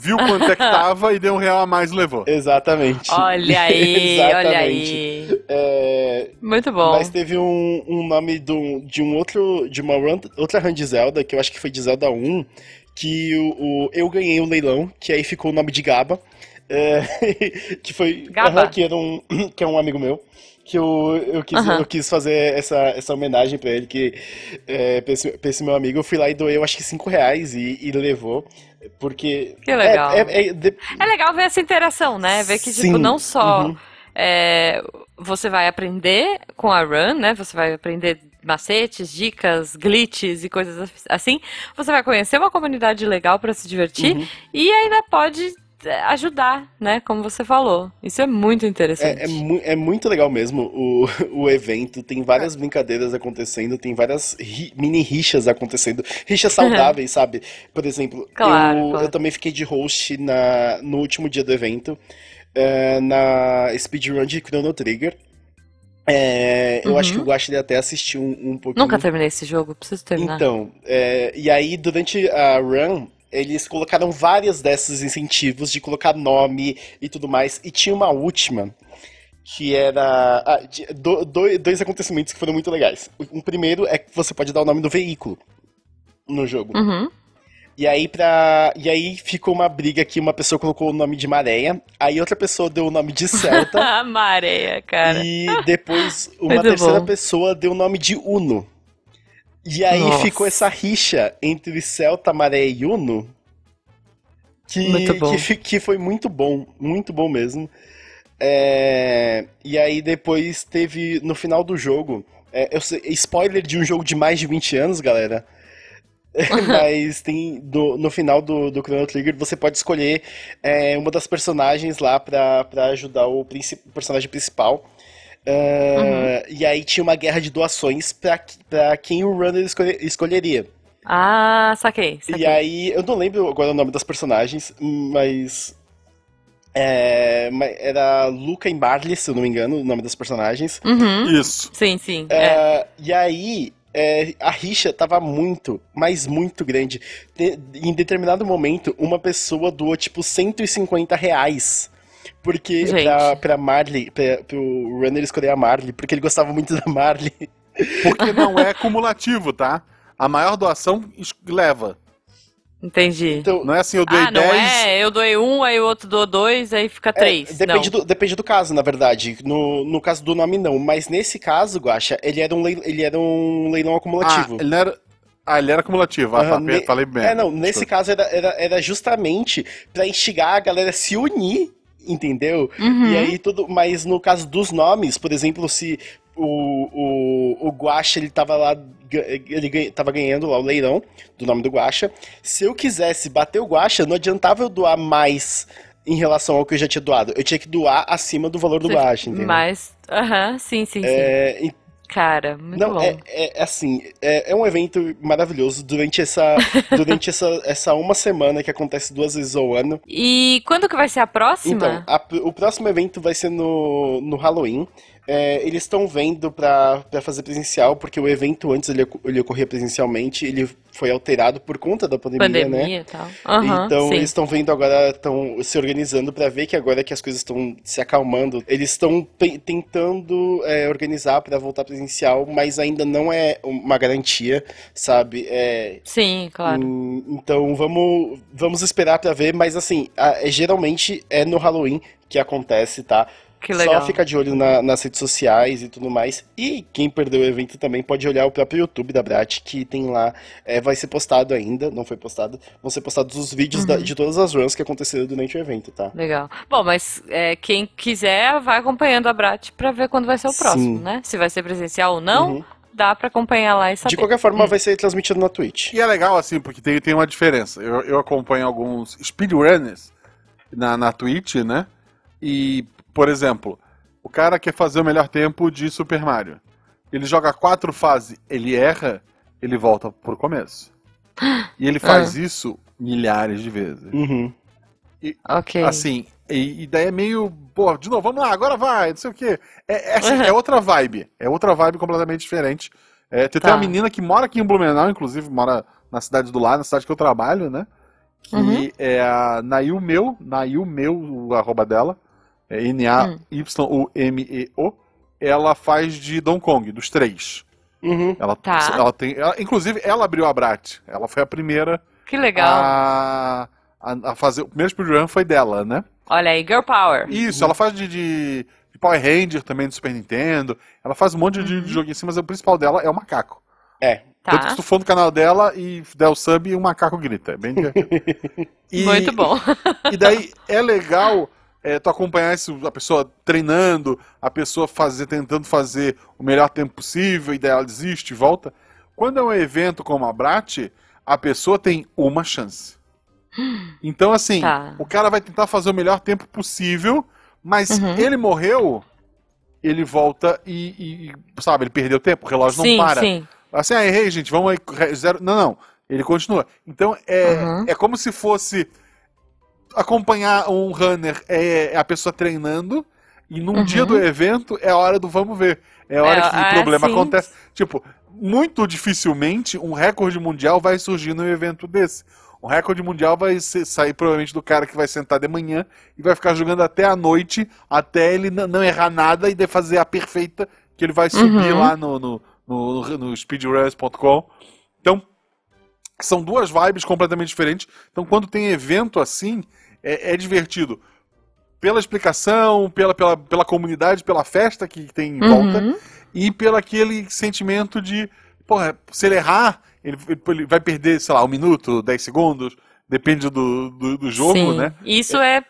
Viu quanto é que tava e deu um real a mais e levou. Exatamente. Olha aí, olha aí. É, Muito bom. Mas teve um, um nome do, de um outro. De uma run, outra run de Zelda, que eu acho que foi de Zelda 1, que o, o eu ganhei um leilão, que aí ficou o nome de Gaba. É, que foi. Gaba. que, era um, que é um amigo meu. Que eu, eu, quis, eu quis fazer essa, essa homenagem pra ele, que é, pra, esse, pra esse meu amigo, eu fui lá e doei, eu acho que 5 reais e, e levou. Porque. Que legal. É, é, é, de... é, legal ver essa interação, né? Ver que, tipo, Sim. tipo, não só. Uhum. É, você vai aprender com a run, né? Você vai aprender macetes, dicas, glitches e coisas assim. Você vai conhecer uma comunidade legal para se divertir uhum. e ainda pode ajudar, né? Como você falou. Isso é muito interessante. É, é, mu é muito legal mesmo o, o evento. Tem várias brincadeiras acontecendo, tem várias ri mini rixas acontecendo. Rixas saudáveis, sabe? Por exemplo, claro, eu, claro. eu também fiquei de host na, no último dia do evento, é, na speedrun de Chrono Trigger. É, eu uhum. acho que o Guache até assistiu um, um pouquinho. Nunca terminei esse jogo, preciso terminar. Então, é, e aí durante a run, eles colocaram vários desses incentivos de colocar nome e tudo mais. E tinha uma última que era ah, do, do, dois acontecimentos que foram muito legais. Um primeiro é que você pode dar o nome do veículo no jogo. Uhum. E aí pra. E aí ficou uma briga que uma pessoa colocou o nome de Maréia, aí outra pessoa deu o nome de Celta. Maréia, cara. E depois uma muito terceira bom. pessoa deu o nome de Uno. E aí Nossa. ficou essa rixa entre Celta, Maré e Uno. Que, que, que, foi muito bom, muito bom mesmo. É, e aí depois teve, no final do jogo, é, eu spoiler de um jogo de mais de 20 anos, galera. Mas tem do, no final do, do Chrono Trigger você pode escolher é, uma das personagens lá pra, pra ajudar o, o personagem principal. Uh, uhum. E aí tinha uma guerra de doações pra, pra quem o runner escolher, escolheria. Ah, saquei, saquei. E aí, eu não lembro agora o nome das personagens, mas. É, era Luca e Marley, se eu não me engano, o nome das personagens. Uhum. Isso. Sim, sim. É, é. E aí, é, a rixa tava muito, mas muito grande. De, em determinado momento, uma pessoa doou tipo 150 reais porque pra, pra Marley, pra, pro Runner escolher a Marley, porque ele gostava muito da Marley. Porque não é cumulativo, tá? A maior doação leva. Entendi. Então, Não é assim, eu doei ah, não 10. é? Eu doei um, aí o outro doou dois, aí fica é, três. depende, não. do, depende do caso, na verdade. No, no caso do nome, não. Mas nesse caso, Guaxa, ele era um, leilão, ele era um leilão Ah, acumulativo. ele não era. Ah, ele era acumulativo. Ah, tá, ne- falei bem. É, não, nesse caso era, era, era justamente pra instigar a galera a se unir, entendeu? Uhum. E aí tudo. Mas no caso dos nomes, por exemplo, se o, o, o Guaxa ele tava lá. Ele tava ganhando lá o leilão do nome do Guaxa. Se eu quisesse bater o Guaxa, não adiantava eu doar mais em relação ao que eu já tinha doado. Eu tinha que doar acima do valor do Guaxa, entendeu? Mas, aham, sim, sim, sim. É, e- Cara, muito não, bom. é, é- é assim, é, é um evento maravilhoso durante essa, durante essa, essa uma semana que acontece duas vezes ao ano. E quando que vai ser a próxima? Então, a- o próximo evento vai ser no, no Halloween. É, eles estão vendo pra fazer presencial, porque o evento antes ele, ele ocorria presencialmente, ele foi alterado por conta da pandemia, né? Pandemia e tal. Aham, Então sim. eles estão vendo agora, estão se organizando pra ver que agora que as coisas estão se acalmando, eles estão tentando é, organizar pra voltar presencial, mas ainda não é uma garantia, sabe? É, Sim, claro. então vamos vamos esperar pra ver, mas assim, a- é, geralmente é no Halloween que acontece, tá? Que legal. Só fica de olho na- nas redes sociais e tudo mais. E quem perdeu o evento também pode olhar o próprio YouTube da Brat, que tem lá, é, vai ser postado ainda, não foi postado, vão ser postados os vídeos Uhum. da- de todas as runs que aconteceram durante o evento, tá? Legal. Bom, mas é, quem quiser vai acompanhando a Brat pra ver quando vai ser o próximo, Sim. né? Se vai ser presencial ou não, Uhum. dá pra acompanhar lá e saber. De qualquer forma, vai ser transmitido na Twitch. E é legal, assim, porque tem, tem uma diferença. Eu, eu acompanho alguns speedrunners na, na Twitch, né? E, por exemplo, o cara quer fazer o melhor tempo de Super Mario. Ele joga quatro fases, ele erra, ele volta pro começo. E ele faz isso milhares de vezes. Uhum. Ok. Assim, e, e daí é meio. Pô, de novo, vamos lá, agora vai, não sei o quê. É, é, assim, Uhum. é outra vibe. É outra vibe completamente diferente. É, tem, Tá. uma menina que mora aqui em Blumenau, inclusive, mora na cidade do lado, na cidade que eu trabalho, né? Que Uhum. é a Nail Meu, Nail Meu, o arroba dela. É N-A-Y-U-M-E-O. Ela faz de Donkey Kong, dos três. Uhum. Ela, Tá. ela tem. ela- inclusive, ela abriu a Brat. Ela foi a primeira Que legal. a, a, a fazer. O primeiro speedrun foi dela, né? Olha aí, Girl Power. Isso, ela faz de, de, de Power Ranger também do Super Nintendo. Ela faz um monte de, Uhum. de joguinho assim, mas o principal dela é o macaco. É. Tanto que Tá. se tu for no canal dela e der o sub, o macaco grita. É bem divertido. E- Muito bom. E daí é legal é, tu acompanhar isso, a pessoa treinando, a pessoa fazer, tentando fazer o melhor tempo possível, e daí ela desiste e volta. Quando é um evento como a Brat, a pessoa tem uma chance. Então, assim, Tá. o cara vai tentar fazer o melhor tempo possível, mas Uhum. ele morreu, ele volta e, e- sabe, ele perdeu tempo, o relógio sim, não para. sim. Assim, ah, errei, gente, vamos aí. Zero... Não, não. Ele continua. Então, é, Uhum. é como se fosse acompanhar um runner é, é a pessoa treinando, e num Uhum. dia do evento é a hora do vamos ver. É a hora É, que é, o problema sim. acontece. Tipo, muito dificilmente um recorde mundial vai surgir num evento desse. Um recorde mundial vai ser- sair provavelmente do cara que vai sentar de manhã e vai ficar jogando até a noite, até ele não errar nada e de fazer a perfeita que ele vai subir Uhum. lá no, no, no, no speedruns.com. São duas vibes completamente diferentes. Então, quando tem evento assim, é, é divertido. Pela explicação, pela, pela, pela comunidade, pela festa que tem em volta, Uhum. e pelo aquele sentimento de, porra, se ele errar, ele, ele vai perder, sei lá, um minuto, 10 segundos, depende do, do, do jogo, Sim. né? Isso é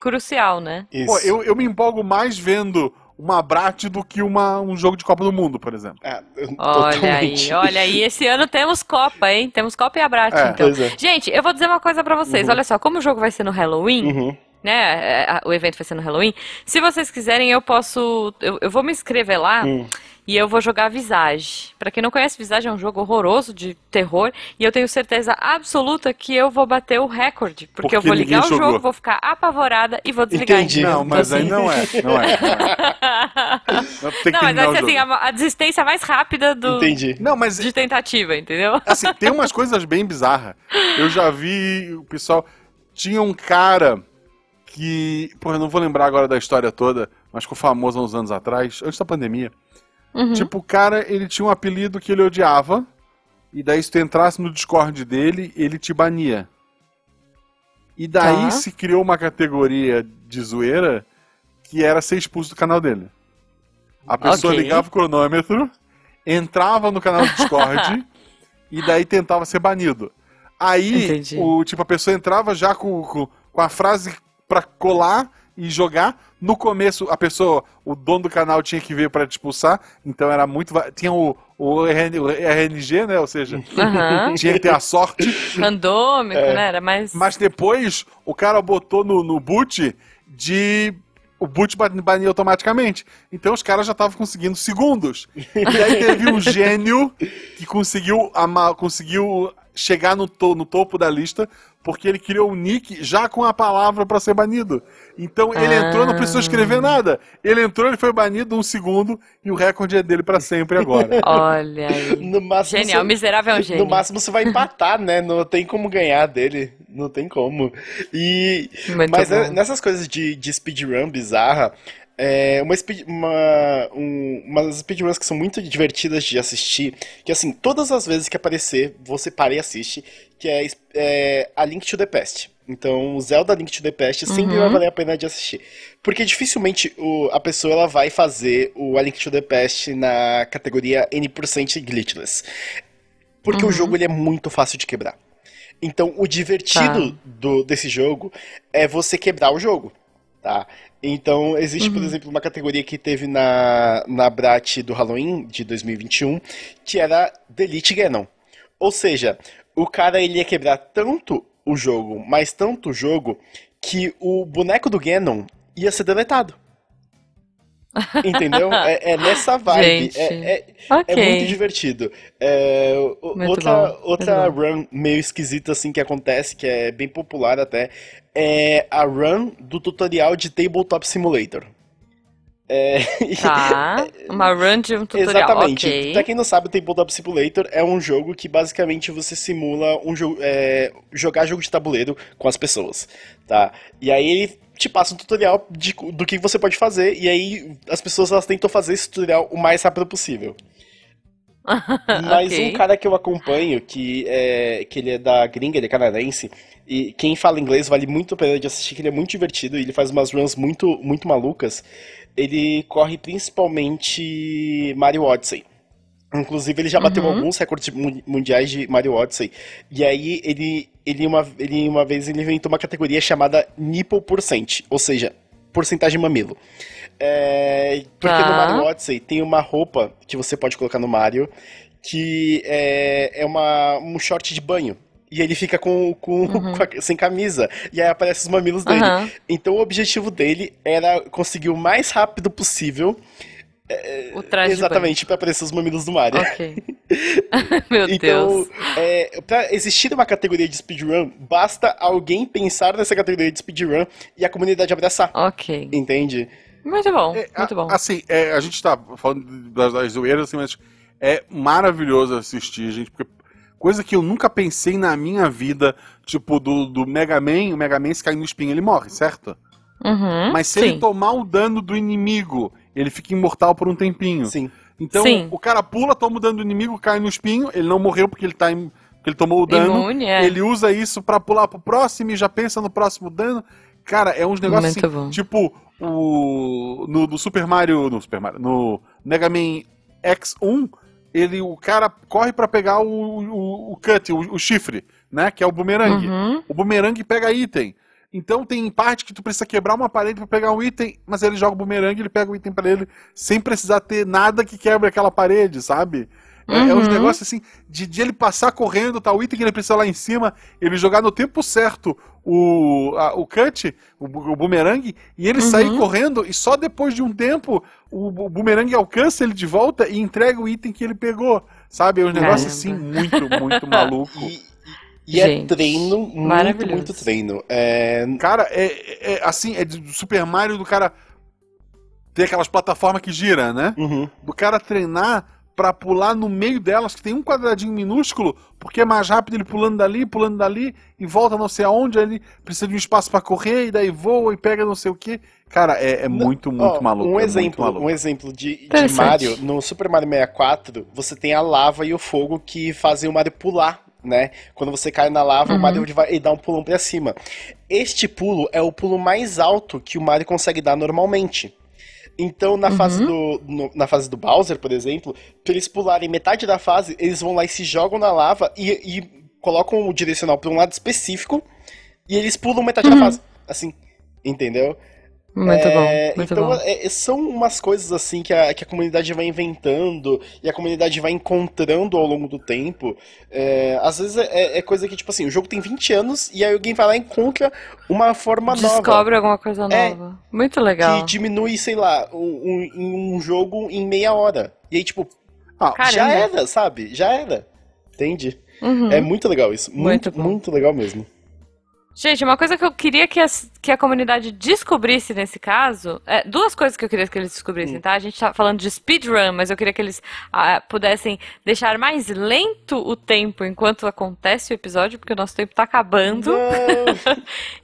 crucial, né? Isso. Pô, eu, eu me empolgo mais vendo uma Brat do que uma, um jogo de Copa do Mundo, por exemplo. Eu- Olha totalmente. aí, olha aí. Esse ano temos Copa, hein? Temos Copa e a Brat, É, então. É. Gente, eu vou dizer uma coisa pra vocês. Uhum. Olha só, como o jogo vai ser no Halloween, Uhum. né? é, O evento vai ser no Halloween. Se vocês quiserem, eu posso. Eu, eu vou me inscrever lá Hum. E eu vou jogar Visage. Pra quem não conhece, Visage é um jogo horroroso de terror. E eu tenho certeza absoluta que eu vou bater o recorde. Porque, Porque eu vou ligar o ninguém jogo, jogou. vou ficar apavorada e vou desligar. Entendi. Não, mas Então, aí assim, não é. Não é. Não, é. Não, mas vai ser assim, a, a desistência mais rápida do, Entendi. Não, mas de tentativa, entendeu? Assim, tem umas coisas bem bizarras. Eu já vi o pessoal. Tinha um cara que. Porra, eu não vou lembrar agora da história toda, mas ficou famoso há uns anos atrás, antes da pandemia. Uhum. Tipo, o cara, ele tinha um apelido que ele odiava. e daí se tu entrasse no Discord dele, ele te bania. E daí Tá. se criou uma categoria de zoeira que era ser expulso do canal dele. A pessoa Ok. ligava o cronômetro, entrava no canal do Discord e daí tentava ser banido. Aí, Entendi. o, tipo, a pessoa entrava já com, com, com a frase pra colar e jogar. No começo, a pessoa, o dono do canal tinha que ver pra te expulsar, então era muito. Tinha o, o, RN o RNG, né? Ou seja, Aham. tinha que ter a sorte. Randômico, É. né? Era mais. Mas depois o cara botou no, no boot de. O boot ban- bania automaticamente. Então os caras já estavam conseguindo segundos. E aí teve um gênio que conseguiu, ama- conseguiu chegar no, to- no topo da lista porque ele criou um nick já com a palavra pra ser banido. Então ele entrou, não precisou escrever nada. Ele entrou, ele foi banido um segundo e o recorde é dele pra sempre agora. Olha aí. No máximo, Genial, você- miserável é um gênio. No máximo você vai empatar, né? Não tem como ganhar dele. Não tem como. E. Muito mas bom. é- nessas coisas de, de speedrun bizarra, é uma, speed, uma, um, umas speedruns que são muito divertidas de assistir, que assim, todas as vezes que aparecer, você para e assiste, que é, é a Link to the Past. Então, o Zelda Link to the Past sempre Uhum. vai valer a pena de assistir. Porque dificilmente o, a pessoa ela vai fazer o A Link to the Past na categoria N% glitchless. Porque o jogo ele é muito fácil de quebrar. Então, o divertido Tá. do, desse jogo é você quebrar o jogo, tá? Então, existe, por exemplo, uma categoria que teve na, na Brat do Halloween de 2021, que era Delete Ganon. Ou seja, o cara ele ia quebrar tanto o jogo, mas tanto o jogo, que o boneco do Ganon ia ser deletado. Entendeu? É, é nessa vibe. Gente. É, é, Ok. é muito divertido. É, outra bom, outra run meio esquisita assim que acontece, que é bem popular até, é a run do tutorial de Tabletop Simulator. É, Tá. Uma run de um tutorial. Exatamente. Ok. Pra quem não sabe, o Tabletop Simulator é um jogo que basicamente você simula um jogo, é, jogar jogo de tabuleiro com as pessoas, tá? E aí ele te passa um tutorial de- do que você pode fazer e aí as pessoas elas tentam fazer esse tutorial o mais rápido possível. Mas Ok. um cara que eu acompanho, que, é, que ele é da gringa, ele é canadense, e quem fala inglês vale muito a pena de assistir, que ele é muito divertido, e ele faz umas runs muito, muito malucas. Ele corre principalmente Mario Odyssey. Inclusive, ele já bateu Uhum. alguns recordes mu- mundiais de Mario Odyssey. E aí, ele, ele, uma, ele uma vez ele inventou uma categoria chamada Nipple Percent, ou seja, porcentagem mamilo. É, porque no Tá. Mario Odyssey tem uma roupa que você pode colocar no Mario que é, é uma, um short de banho. E ele fica com, com, com a- sem camisa. E aí aparecem os mamilos dele. Aham. Então o objetivo dele era conseguir o mais rápido possível. O traje exatamente, pra aparecer os mamilos do Mario. Ok. Meu Então, Deus. é, pra existir uma categoria de speedrun, basta alguém pensar nessa categoria de speedrun e a comunidade abraçar. Ok. Entende? Muito bom, É, muito a- bom. Assim, é, a gente tá falando das, das zoeiras, assim, mas é maravilhoso assistir, gente, porque coisa que eu nunca pensei na minha vida, tipo, do, do Mega Man, o Mega Man se cair no espinho, ele morre, certo? Uhum, Mas se sim. ele tomar o dano do inimigo, ele fica imortal por um tempinho. Sim. Então, Sim. o cara pula, toma o dano do inimigo, cai no espinho, ele não morreu porque ele tá porque ele tomou o dano. Imune, é. Ele usa isso pra pular pro próximo e já pensa no próximo dano. Cara, é uns negócios assim, tipo o no, no Super Mario, no Super Mario, no Mega Man X1, ele o cara corre pra pegar o, o, o cut, o, o chifre, né, que é o bumerangue. Uhum. O bumerangue pega item. Então tem parte que tu precisa quebrar uma parede pra pegar um item, mas ele joga o bumerangue, ele pega o item pra ele sem precisar ter nada que quebre aquela parede, sabe? É, é uns Uhum. negócios assim, de, de ele passar correndo, tá, o item que ele precisa lá em cima, ele jogar no tempo certo o, a- o cut, o, o bumerangue, e ele Uhum. sair correndo, e só depois de um tempo o, bumerangue alcança ele de volta e entrega o item que ele pegou, sabe? É um negócio Caramba. assim, muito, muito maluco. E, e é Gente, treino, muito, muito treino. É, Cara, é, é- é assim, é do Super Mario do cara ter aquelas plataformas que gira, né? uhum. Do cara treinar pra pular no meio delas, que tem um quadradinho minúsculo, porque é mais rápido ele pulando dali, pulando dali, e volta não sei aonde, ele precisa de um espaço para correr, e daí voa e pega não sei o que. Cara, é, é muito, muito Ó, maluco. Um é exemplo, muito maluco. um exemplo de, de. Mario, no Super Mario 64, você tem a lava e o fogo que fazem o Mario pular, né? Quando você cai na lava, Uhum. o Mario vai dá um pulão pra cima. Este pulo é o pulo mais alto que o Mario consegue dar normalmente. Então, na, fase Uhum. do, no- na fase do Bowser, por exemplo, pra eles pularem metade da fase, eles vão lá e se jogam na lava e, e colocam o direcional pra um lado específico e eles pulam metade da fase. Assim, entendeu? Muito É, bom, muito então, bom. é- são umas coisas assim que a, que a comunidade vai inventando e a comunidade vai encontrando ao longo do tempo. É, às vezes é, é coisa que, tipo assim, o jogo tem 20 anos e aí alguém vai lá e encontra uma forma nova Descobre alguma coisa É, nova. Muito legal. que diminui, sei lá, um, um, um jogo em meia hora. E aí, tipo, Ah, Caramba. já era, sabe? Já era. Entende? Uhum. É muito legal isso. Muito Muito, muito legal mesmo. Gente, uma coisa que eu queria que, as- que a comunidade descobrisse nesse caso, é, duas coisas que eu queria que eles descobrissem, tá? A gente tá falando de speedrun, mas eu queria que eles ah, pudessem deixar mais lento o tempo enquanto acontece o episódio, porque o nosso tempo tá acabando.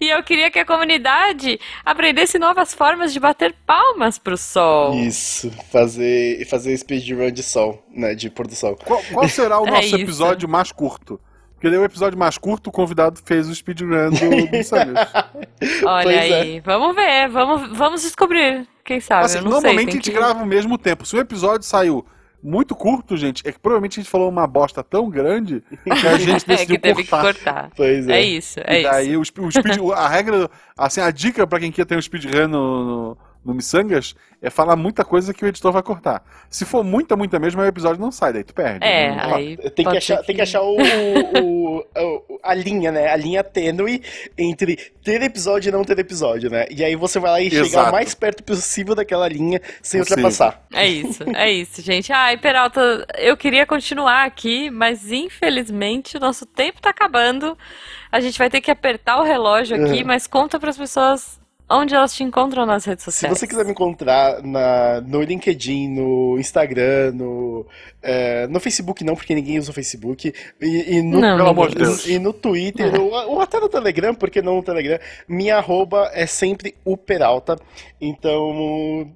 E eu queria que a comunidade aprendesse novas formas de bater palmas pro sol. Isso, fazer, fazer speedrun de sol, né? De pôr do sol. Qual, qual será o É nosso isso. episódio mais curto? Porque daí o episódio mais curto, o convidado fez o speedrun do, do. Olha Pois é. aí, vamos ver, vamos, vamos descobrir. Quem sabe? Assim, eu não normalmente sei, a gente que... grava ao mesmo tempo. Se o episódio saiu muito curto, gente, é que provavelmente a gente falou uma bosta tão grande que a gente É, decidiu que teve que cortar. cortar. Pois é. É isso, é e daí isso. o, sp- o speed, a regra, assim, a dica pra quem quer ter um speedrun no, no, no Missangas é falar muita coisa que o editor vai cortar. Se for muita, muita mesmo, o episódio não sai, daí tu perde. É, Não- aí Tem que, achar, ser tem que achar o, o- o- a linha, né? A linha tênue entre ter episódio e não ter episódio, né? E aí você vai lá e chegar Exato. o mais perto possível daquela linha sem Possível. ultrapassar. É isso, é isso, gente. Ai, Peralta, eu queria continuar aqui, mas infelizmente o nosso tempo tá acabando. A gente vai ter que apertar o relógio aqui, Uhum. mas conta pras pessoas onde elas te encontram nas redes Se sociais. você quiser me encontrar na, no LinkedIn, no Instagram, no, é, no Facebook não, porque ninguém usa o Facebook, e, e no, Não, Pelo amor de. Deus. e no Twitter, É. ou, ou até no Telegram, porque não no Telegram, minha arroba é sempre o Peralta. Então,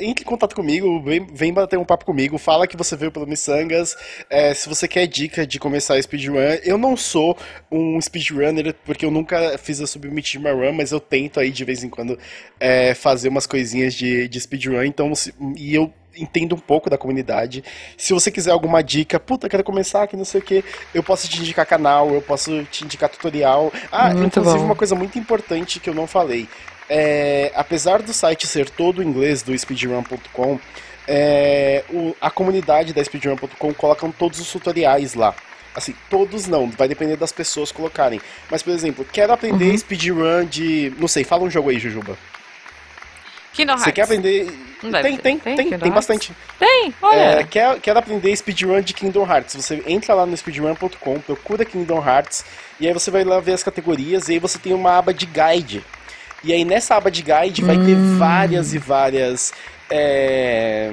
entre em contato comigo, vem, vem bater um papo comigo, fala que você veio pelo Missangas. É, se você quer dica de começar a speedrun, eu não sou um speedrunner, porque eu nunca fiz a Submit uma run, mas eu tento aí de vez em quando é, fazer umas coisinhas de, de speedrun, então, se- e eu entendo um pouco da comunidade. Se você quiser alguma dica, puta, quero começar, que não sei o que, eu posso te indicar canal, eu posso te indicar tutorial. Ah, Muito inclusive bom. uma coisa muito importante que eu não falei. É, apesar do site ser todo em inglês do speedrun.com, é, o- a comunidade da speedrun.com colocam todos os tutoriais lá. Assim, todos não, vai depender das pessoas colocarem. Mas, por exemplo, quero aprender Uhum. speedrun de. Não sei, fala um jogo aí, Jujuba. Kingdom Você quer Hearts. aprender. Tem, tem, Tem tem, tem Hearts? bastante. Tem, olha. É, quer, quer aprender speedrun de Kingdom Hearts? Você entra lá no speedrun.com, procura Kingdom Hearts, e aí você vai lá ver as categorias, e aí você tem uma aba de guide. E aí nessa aba de guide vai ter Hum. várias e várias é,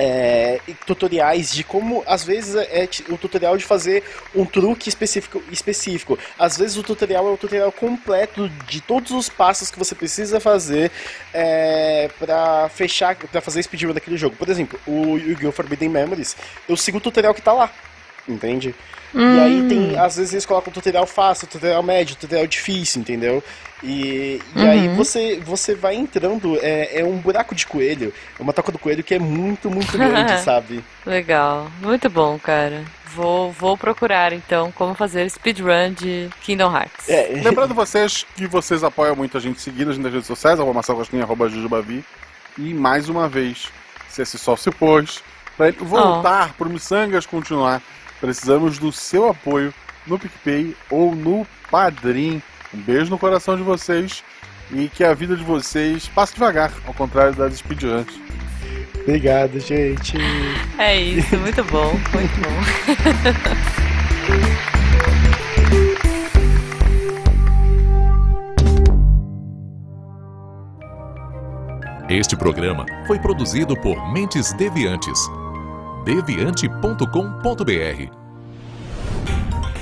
é, tutoriais de como, às vezes, é t- o tutorial de fazer um truque específico, específico. Às vezes o tutorial é o tutorial completo de todos os passos que você precisa fazer é, para fechar, para fazer speedrun daquele jogo. Por exemplo, o Yu-Gi-Oh! Forbidden Memories, eu sigo o tutorial que tá lá. Entende? E aí tem, às vezes eles colocam tutorial fácil, tutorial médio, tutorial difícil, entendeu? E, e aí Uhum. você, você vai entrando, é, é um buraco de coelho, é uma toca do coelho que é muito, muito grande, sabe? Legal, muito bom, cara. Vou, vou procurar então como fazer speedrun de Kingdom Hearts. É, Lembrando vocês que vocês apoiam muito a gente seguindo a gente nas redes sociais, arroba Marcelo arroba Jujubavi. E mais uma vez, se esse sol se pôs, para voltar pro Missangas continuar, precisamos do seu apoio no PicPay ou no Padrim. Um beijo no coração de vocês e que a vida de vocês passe devagar, ao contrário das speedruns. Obrigado, gente. É isso, muito bom, muito bom. Este programa foi produzido por Mentes Deviantes. deviante.com.br.